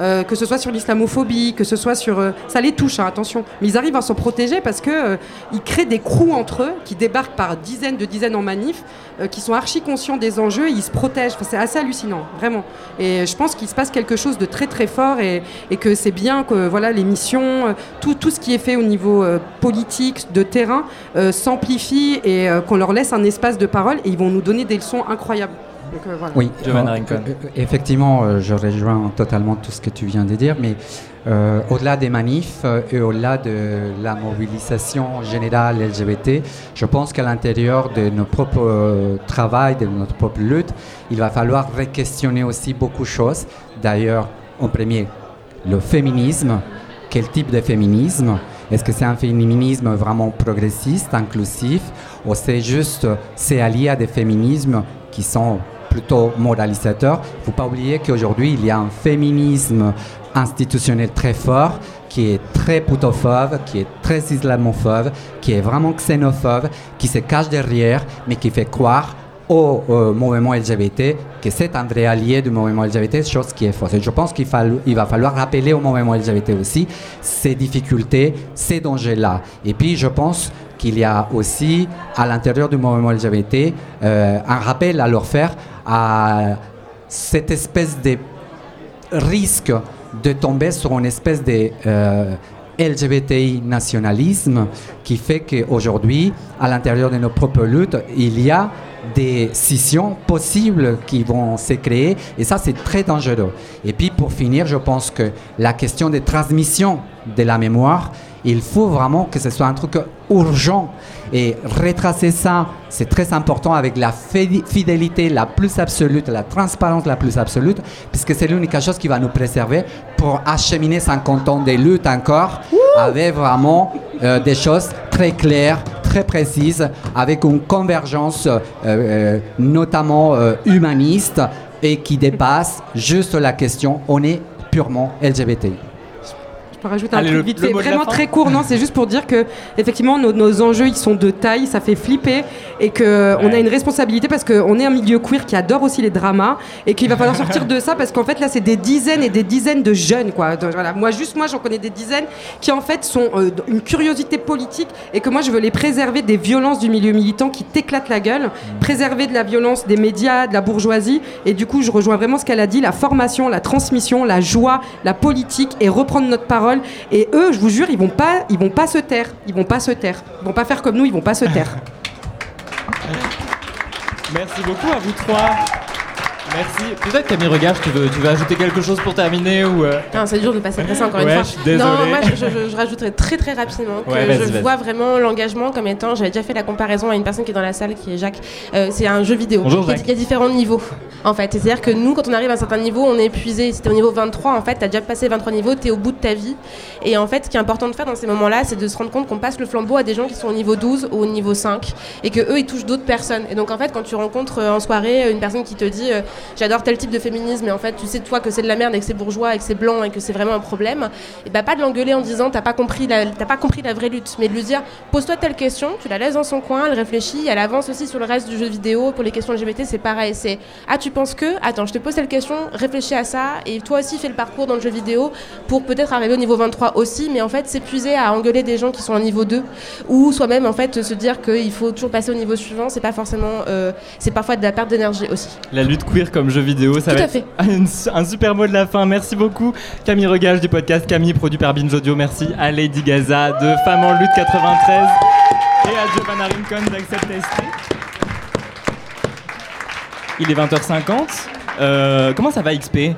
Euh, que ce soit sur l'islamophobie, que ce soit sur... euh, ça les touche, hein, attention. Mais ils arrivent à s'en protéger parce que euh, créent des crews entre eux qui débarquent par dizaines de dizaines en manif, qui sont archi conscients des enjeux et ils se protègent. Enfin, c'est assez hallucinant, vraiment. Et je pense qu'il se passe quelque chose de très très fort et, et que c'est bien que voilà, les missions, tout, tout ce qui est fait au niveau politique, de terrain, s'amplifie et qu'on leur laisse un espace de parole et ils vont nous donner des leçons incroyables. Donc, euh, voilà. Oui, Giovanna euh, Rincon. euh, effectivement, je rejoins totalement tout ce que tu viens de dire, mais euh, au-delà des manifs et au-delà de la mobilisation générale LGBT, je pense qu'à l'intérieur de nos propres euh, travail, de notre propre lutte, il va falloir re-questionner aussi beaucoup de choses. D'ailleurs, en premier, le féminisme. Quel type de féminisme? Est-ce que c'est un féminisme vraiment progressiste, inclusif, ou c'est juste, c'est allié à des féminismes qui sont plutôt moralisateurs Il ne faut pas oublier qu'aujourd'hui, il y a un féminisme institutionnel très fort qui est très putophobe, qui est très islamophobe, qui est vraiment xénophobe, qui se cache derrière, mais qui fait croire au euh, mouvement LGBT que c'est un vrai allié du mouvement LGBT, chose qui est fausse. Et je pense qu'il va falloir rappeler au mouvement LGBT aussi ces difficultés, ces dangers-là. Et puis je pense qu'il y a aussi à l'intérieur du mouvement LGBT euh, un rappel à leur faire à cette espèce de risque de tomber sur une espèce de euh, LGBTI nationalisme qui fait qu'aujourd'hui, à l'intérieur de nos propres luttes, il y a des scissions possibles qui vont se créer et ça c'est très dangereux. Et puis pour finir, je pense que la question des transmissions de la mémoire, il faut vraiment que ce soit un truc urgent et retracer ça, c'est très important avec la fi- fidélité la plus absolue, la transparence la plus absolue, puisque c'est l'unique chose qui va nous préserver pour acheminer 50 ans de lutte encore avec vraiment euh, des choses très claires, très précises, avec une convergence euh, euh, notamment humaniste et qui dépasse juste la question on est purement LGBT. Je peux rajouter un truc vite fait, vraiment très court. Non, c'est juste pour dire que effectivement nos, nos enjeux ils sont de taille, ça fait flipper et que on a une responsabilité parce qu'on est un milieu queer qui adore aussi les dramas et qu'il va falloir sortir de ça parce qu'en fait là c'est des dizaines et des dizaines de jeunes quoi. Donc, voilà, moi juste moi j'en connais des dizaines qui en fait sont euh, une curiosité politique et que moi je veux les préserver des violences du milieu militant qui t'éclatent la gueule, préserver de la violence des médias, de la bourgeoisie et du coup je rejoins vraiment ce qu'elle a dit, la formation, la transmission, la joie, la politique et reprendre notre parole et eux je vous jure ils vont pas ils vont pas se taire, ils vont pas se taire, vont pas faire comme nous, ils vont pas se taire. Merci beaucoup à vous trois. Merci. Peut-être Camille Regard, tu veux, tu veux ajouter quelque chose pour terminer ou euh, Non, c'est dur de passer après ça encore Ouais, une fois. je. Non, moi je, je- je rajouterais très très rapidement que Ouais, je vois vraiment l'engagement comme étant, j'avais déjà fait la comparaison à une personne qui est dans la salle, qui est Jacques, Euh, c'est un jeu vidéo. Bonjour, il, y a, Jacques. il y a différents niveaux en fait. C'est-à-dire que nous, quand on arrive à un certain niveau, on est épuisé. Si t'es au niveau 23, en fait, t'as déjà passé 23 niveaux, t'es au bout de ta vie. Et en fait, ce qui est important de faire dans ces moments-là, c'est de se rendre compte qu'on passe le flambeau à des gens qui sont au niveau 12 ou au niveau 5 et que eux, ils touchent d'autres personnes. Et donc en fait, quand tu rencontres euh, en soirée une personne qui te dit euh, j'adore tel type de féminisme, et en fait, tu sais toi que c'est de la merde et que c'est bourgeois et que c'est blanc et que c'est vraiment un problème, et bah pas de l'engueuler en disant t'as pas compris la, pas compris la vraie lutte, mais de lui dire pose-toi telle question, tu la laisses dans son coin, elle réfléchit, elle avance aussi sur le reste du jeu vidéo. Pour les questions LGBT, c'est pareil, c'est ah tu penses que attends, je te pose telle question, réfléchis à ça et toi aussi fais le parcours dans le jeu vidéo pour peut-être arriver au niveau 23 aussi, mais en fait s'épuiser à engueuler des gens qui sont au niveau 2 ou soi-même en fait se dire qu'il faut toujours passer au niveau suivant, c'est pas forcément, euh, c'est parfois de la perte d'énergie aussi. la lutte queer comme jeu vidéo Ça Tout va à être fait. un super mot de la fin. Merci beaucoup Camille Regage du podcast Camille produit par Binge Audio. Merci à Lady Gaza de Femmes en lutte 93 et à Giovanna Rincon d'Accept. Il est 20h50. Euh, comment ça va XP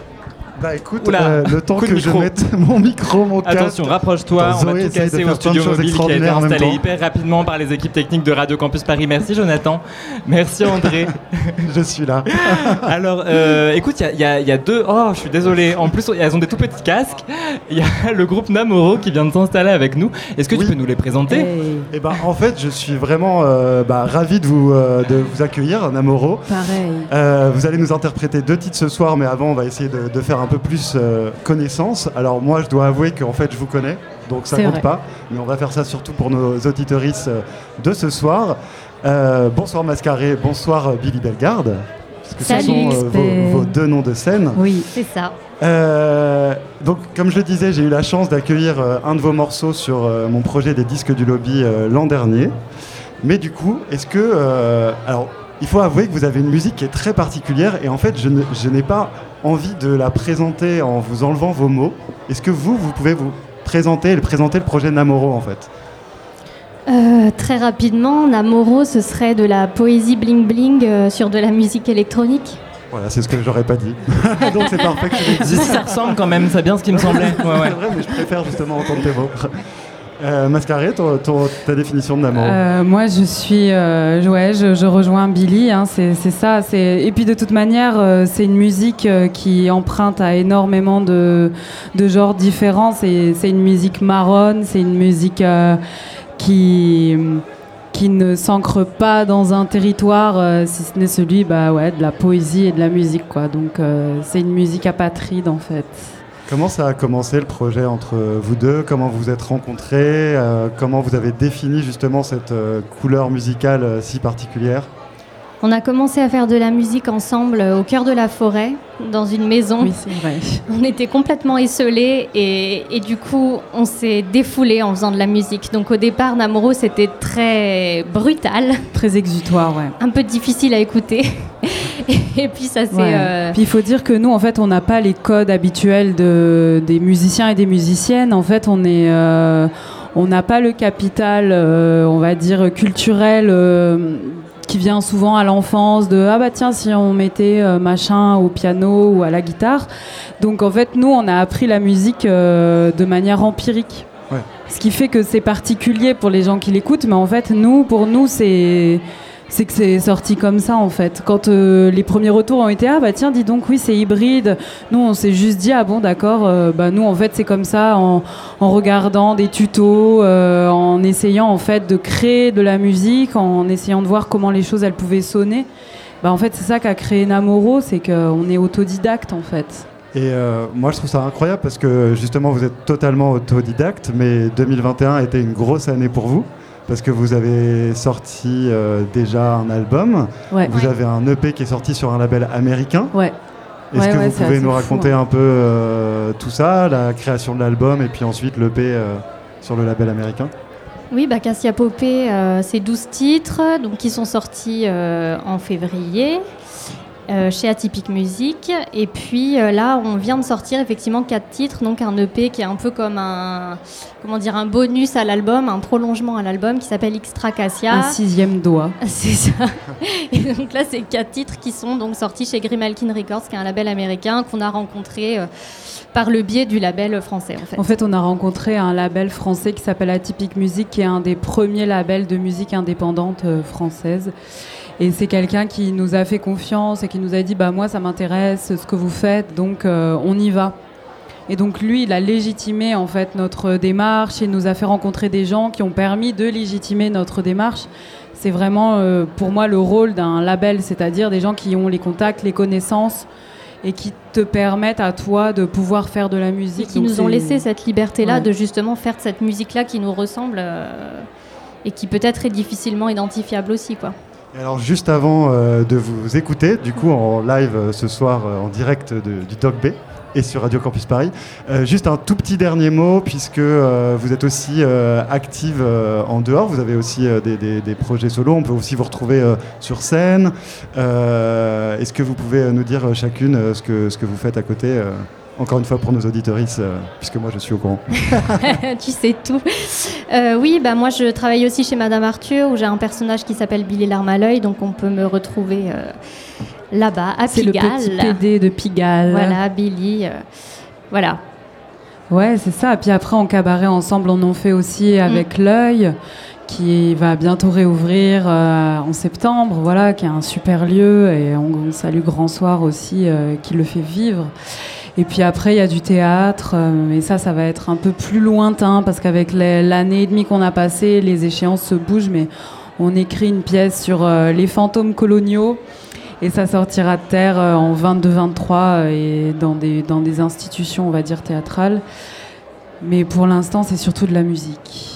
Bah écoute, Oula, euh, le temps que je mette mon micro, mon casque. Attention, rapproche-toi, on va tout casser au studio mobile qui a été installé hyper rapidement par les équipes techniques de Radio Campus Paris. Merci Jonathan, merci André. je suis là. Alors, euh, écoute, il y a- y, y deux... Oh, je suis désolé. En plus, elles ont des tout petits casques. Il y a le groupe Namoro qui vient de s'installer avec nous. Est-ce que tu peux nous les présenter? Et ben en fait, je suis vraiment euh, bah, ravi de vous, euh, de vous accueillir, Namoro. Pareil. Euh, vous allez nous interpréter deux titres ce soir, mais avant, on va essayer de, de faire un peu plus euh, connaissance. Alors moi, je dois avouer qu'en fait, je vous connais, donc ça compte vrai. pas. Mais on va faire ça surtout pour nos auditoristes euh, de ce soir. Euh, bonsoir Mascaré, bonsoir Billy Bellegarde. Parce que Salut, ce sont euh, vos, vos deux noms de scène. Oui, c'est ça. Euh, donc, comme je le disais, j'ai eu la chance d'accueillir euh, un de vos morceaux sur euh, mon projet des disques du lobby euh, l'an dernier. Mais du coup, est-ce que. euh, alors, il faut avouer que vous avez une musique qui est très particulière et en fait, je n'ai pas envie de la présenter en vous enlevant vos mots. Est-ce que vous, vous pouvez vous présenter et présenter le projet Namoro en fait? Euh, très rapidement, Namoro, ce serait de la poésie bling bling euh, sur de la musique électronique. Voilà, c'est ce que j'aurais pas dit. donc, c'est parfait que je l'ai dit. Ça ressemble quand même, c'est bien ce qui me semblait. Ouais, ouais. C'est vrai, mais je préfère justement entendre tes mots. Euh, Mascaré, ta définition de Namoro Euh, moi, je suis, euh, ouais, je, rejoins Billy. hein, c'est ça. Et puis de toute manière, euh, c'est une musique euh, qui emprunte à énormément de, genres différents. C'est une musique marronne. C'est une musique qui qui ne s'ancre pas dans un territoire, si ce n'est celui, bah ouais, de la poésie et de la musique. Donc c'est une musique apatride en fait. Comment ça a commencé le projet entre vous deux? Comment vous vous êtes rencontrés? Euh, Comment vous avez défini justement cette euh, couleur musicale euh, si particulière? On a commencé à faire de la musique ensemble euh, au cœur de la forêt, dans une maison. Oui, c'est vrai. On était complètement esselés et, et du coup, on s'est défoulé en faisant de la musique. Donc au départ, Namoro, c'était très brutal, Très exutoire, ouais. un peu difficile à écouter. et puis ça. Ouais. euh, Puis il faut dire que nous, en fait, on n'a pas les codes habituels de, des musiciens et des musiciennes. En fait, on est, euh, on n'a pas le capital, euh, on va dire culturel. euh, qui vient souvent à l'enfance de ah bah tiens si on mettait euh, machin au piano ou à la guitare donc en fait nous on a appris la musique euh, de manière empirique Ouais. ce qui fait que c'est particulier pour les gens qui l'écoutent, mais en fait, nous, pour nous, c'est c'est que c'est sorti comme ça en fait. Quand euh, les premiers retours ont été ah bah tiens dis donc oui c'est hybride. Nous on s'est juste dit ah bon d'accord euh, bah nous en fait c'est comme ça en, regardant des tutos, euh, en essayant en fait de créer de la musique, en essayant de voir comment les choses elles pouvaient sonner. Bah en fait c'est ça qu'a créé Namoro, c'est qu'on est autodidacte en fait. Et moi, je trouve ça incroyable parce que justement, vous êtes totalement autodidacte, mais 2021 a été une grosse année pour vous parce que vous avez sorti euh, déjà un album. Ouais. Vous avez un EP qui est sorti sur un label américain. Ouais. Est-ce Ouais, que ouais, vous pouvez nous fou, raconter hein. un peu euh, tout ça, la création de l'album et puis ensuite l'EP euh, sur le label américain? Oui, bah, Cassia Popé, euh, c'est 12 titres donc, qui sont sortis euh, en février chez Atypique Music. Et puis euh, là, on vient de sortir effectivement 4 titres, donc un EP qui est un peu comme un, comment dire, un bonus à l'album, un prolongement à l'album qui s'appelle Extra Cassia. Un sixième doigt. C'est ça. Et donc là, c'est quatre titres qui sont donc sortis chez Grimalkin Records, qui est un label américain qu'on a rencontré euh, par le biais du label français, en fait. En fait, on a rencontré un label français qui s'appelle Atypique Music, qui est un des premiers labels de musique indépendante euh, française. Et c'est quelqu'un qui nous a fait confiance et qui nous a dit bah moi ça m'intéresse ce que vous faites donc euh, on y va. Et donc lui il a légitimé en fait notre démarche et nous a fait rencontrer des gens qui ont permis de légitimer notre démarche. C'est vraiment euh, pour moi le rôle d'un label, c'est-à-dire des gens qui ont les contacts, les connaissances et qui te permettent à toi de pouvoir faire de la musique. qui Donc nous ont laissé cette liberté-là Ouais. de justement faire de cette musique-là qui nous ressemble euh, et qui peut-être est difficilement identifiable aussi, quoi. Alors juste avant euh, de vous écouter, du coup en live euh, ce soir euh, en direct du Doc B et sur Radio Campus Paris, juste un tout petit dernier mot puisque vous êtes aussi active en dehors, vous avez aussi des, projets solo, on peut aussi vous retrouver sur scène. Est-ce que vous pouvez nous dire chacune ce, que, vous faites à côté encore une fois pour nos auditorices, euh, puisque moi je suis au courant. tu sais tout. Euh, oui, bah moi je travaille aussi chez Madame Arthur où j'ai un personnage qui s'appelle Billy Larme à l'œil, donc on peut me retrouver euh, là-bas, à C'est le Pigalle. petit PD de Pigalle. Voilà, Billy. euh, voilà. Ouais, c'est ça. Puis après, en cabaret ensemble, on en fait aussi avec l'œil, qui va bientôt réouvrir euh, en septembre, voilà, qui est un super lieu. Et on, on salue Grand Soir aussi, euh, qui le fait vivre. Et puis après, il y a du théâtre, euh, mais ça, ça va être un peu plus lointain, parce qu'avec l'année et demie qu'on a passée, les échéances se bougent, mais on écrit une pièce sur euh, les fantômes coloniaux. Et ça sortira de terre euh, en 22-23 euh, et dans des, dans des institutions, on va dire, théâtrales. Mais pour l'instant, c'est surtout de la musique.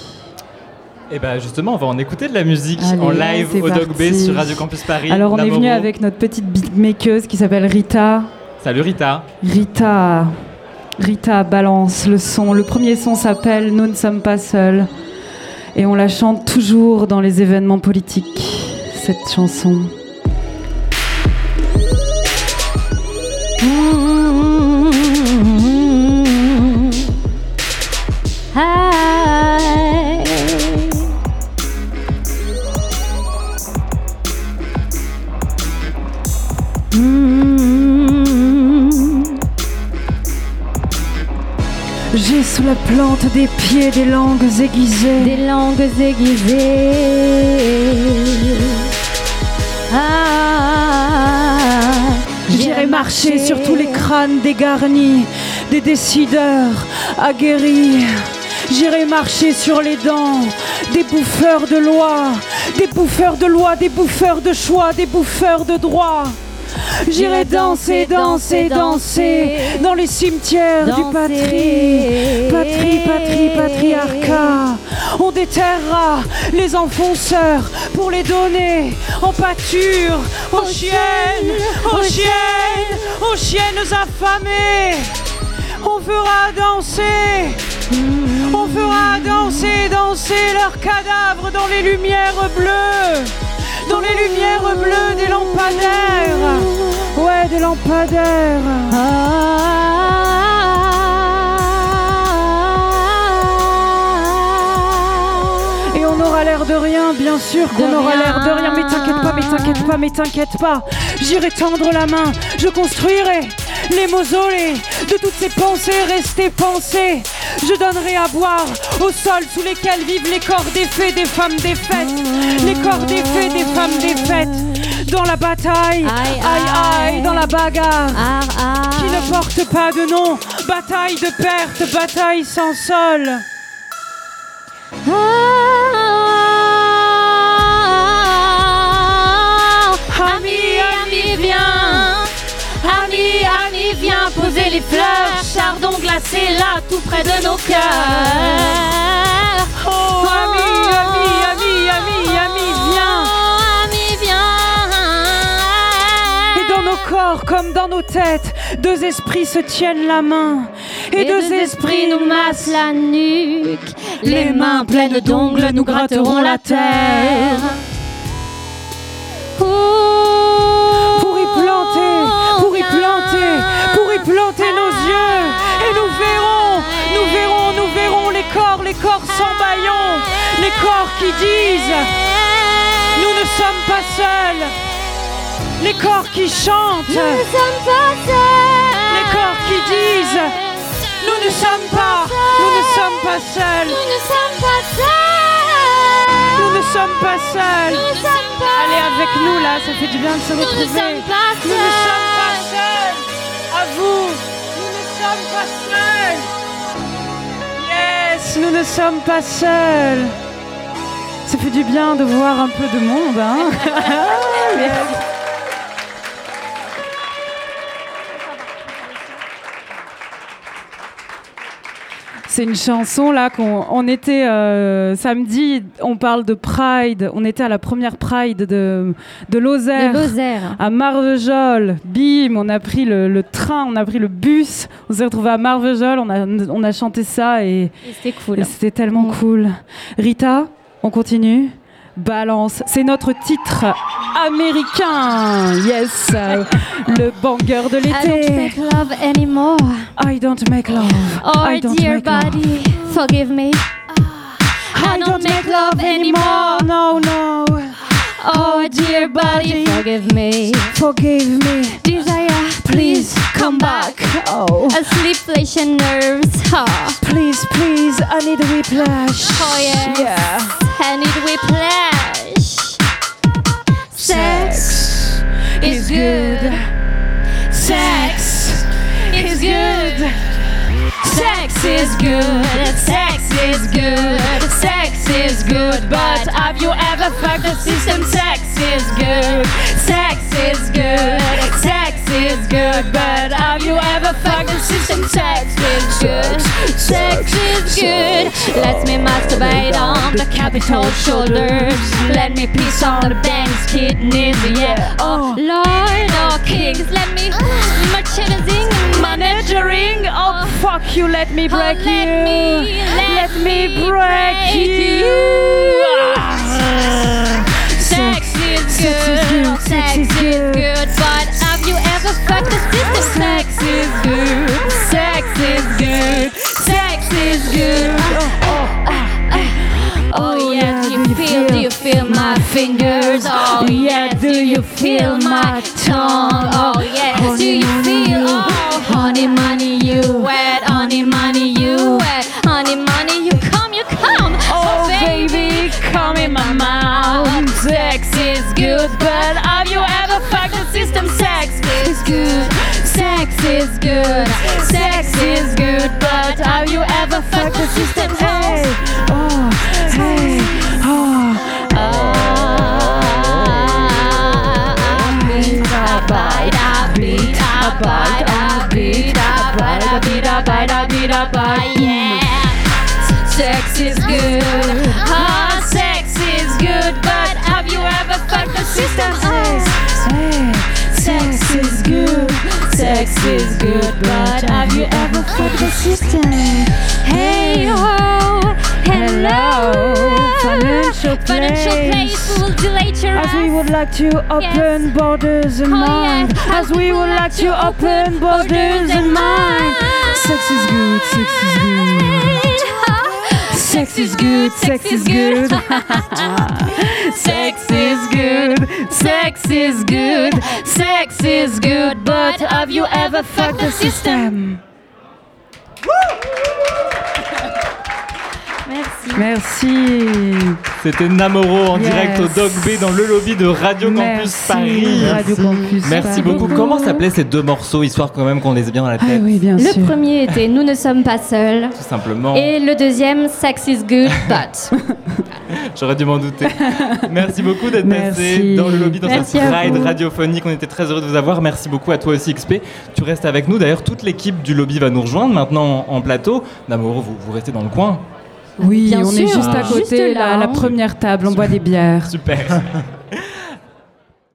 Et bah justement, on va en écouter de la musique Allez, en live au Dog B parti. sur Radio Campus Paris. Alors, on est venu avec notre petite beatmakeuse qui s'appelle Rita. Salut Rita. Rita, Rita balance le son. Le premier son s'appelle Nous ne sommes pas seuls. Et on la chante toujours dans les événements politiques, cette chanson. Hi. La plante des pieds des langues aiguisées. Des langues aiguisées. Ah, J'irai marcher sur tous les crânes dégarnis des décideurs aguerris. J'irai marcher sur les dents des bouffeurs de loi, des bouffeurs de loi, des bouffeurs de choix, des bouffeurs de droit. J'irai danser, danser, danser dans les cimetières du patrie, patrie, patrie, patriarcat. On déterrera les enfonceurs pour les donner en pâture aux chiennes, aux chiennes, aux chiennes affamées. On fera danser, on fera danser, danser leurs cadavres dans les lumières bleues, dans les lumières bleues des lampadaires. Ouais, des lampadaires. Et on aura l'air de rien, bien sûr qu'on aura l'air de rien. Mais t'inquiète pas, mais t'inquiète pas, mais t'inquiète pas. J'irai tendre la main, je construirai les mausolées de toutes ces pensées restées pensées. Je donnerai à boire au sol sous lesquels vivent les corps défaits des femmes défaites. Les corps défaits des femmes défaites. Dans la bataille, aïe aïe, dans la bagarre qui ne porte pas de nom. Bataille de perte, bataille sans sol. Ami, poser les fleurs. Chardon glacé là, tout près de nos cœurs. Oh, ami, ami, ami, ami, ami, viens. Ami, viens. Et dans nos corps comme dans nos têtes, deux esprits se tiennent la main. Et, deux, esprits nous massent la nuque. Les mains pleines d'ongles nous gratteront la terre. Pour planter nos yeux. Et nous verrons, nous verrons, nous verrons les corps, les corps sans baillon. Les corps qui disent Nous ne sommes pas seuls. Les corps qui chantent. Nous ne sommes pas seuls. Les corps qui disent Nous ne sommes pas, nous ne sommes pas seuls. Nous ne sommes pas seuls. Nous ne sommes pas seuls. Allez avec nous là, ça fait du bien de se retrouver. Nous ne sommes pas seuls. À vous, nous ne sommes pas seuls. Yes, nous ne sommes pas seuls. Ça fait du bien de voir un peu de monde, hein. C'est une chanson là qu'on on était euh, samedi, on parle de Pride, on était à la première Pride de, de Lozère, De Lozère. à Marvejols, bim, on a pris le, le train, on a pris le bus, on s'est retrouvé à Marvejols, on a, on a chanté ça et, Et c'était cool. et c'était tellement cool. Rita, on continue Balance, c'est notre titre américain, yes, le banger de I don't l'été. make love anymore. I don't make love. Oh I don't dear make love. body, forgive me. I don't make love anymore. No, no. Oh dear body, forgive me. Forgive me. Desire, please come back. Oh. A sleepless nerves, huh? Please, please, I need a whiplash. Oh yes. Yeah. I need whiplash. Sex is good. Sex is good. Sex is good. Sex is good. Sex is good. But have you ever fucked the system? Sex is good. Sex is good. Sex is good. But have you ever fucked the system? Sex is good. Sex is good. Let me masturbate on the capital shoulders. Let me piss on the bank's kidneys. Yeah. Oh Lord, oh kings. Let me ah. merchandising, managering. Oh, ah. fuck you, let me oh, break let you. me- let me me break break you. Ah. Sex is Sex is good, sex is good, but Sex is good, sex is good, sex is good. Oh, oh, oh yeah, do you feel, do you feel my fingers? Oh yeah, do you feel my tongue? Oh yeah, do you feel? Oh, honey, money, you wet, honey, money, you wet, honey, money, you come, you come. Oh, oh baby, come in my mouth. Sex is good, but have you ever fucked the system? Sex is good, is good, sex is good, but have you ever fucked the system? But have you ever fucked the system? Hey ho, hello, Financial financial place. place will delete your As we would like to open borders and Oh, mind. yes. As we would like to open borders and mind. Sex is good, sex is good. Sex is good, sex is good. Sex is good, sex is good, sex is good, but have you ever fucked the system? Merci. Merci. C'était Namoro en Yes. direct au Dog B dans le lobby de Radio Campus Merci, Paris. Radio Campus Merci Paris. beaucoup. Comment s'appelaient ces deux morceaux, histoire quand même qu'on les ait bien dans la Ah tête oui, bien Le sûr. premier était Nous ne sommes pas seuls. Tout simplement. Et le deuxième, Sex is good, but. J'aurais dû m'en douter. Merci beaucoup d'être passé dans le lobby dans Merci cette ride radiophonique. On était très heureux de vous avoir. Merci beaucoup à toi aussi, XP. Tu restes avec nous. D'ailleurs, toute l'équipe du lobby va nous rejoindre maintenant en, en plateau. Namoro, vous, vous restez dans le coin. Oui, Bien on est juste à côté, Juste là, la, la hein. première table, on boit des bières. Super.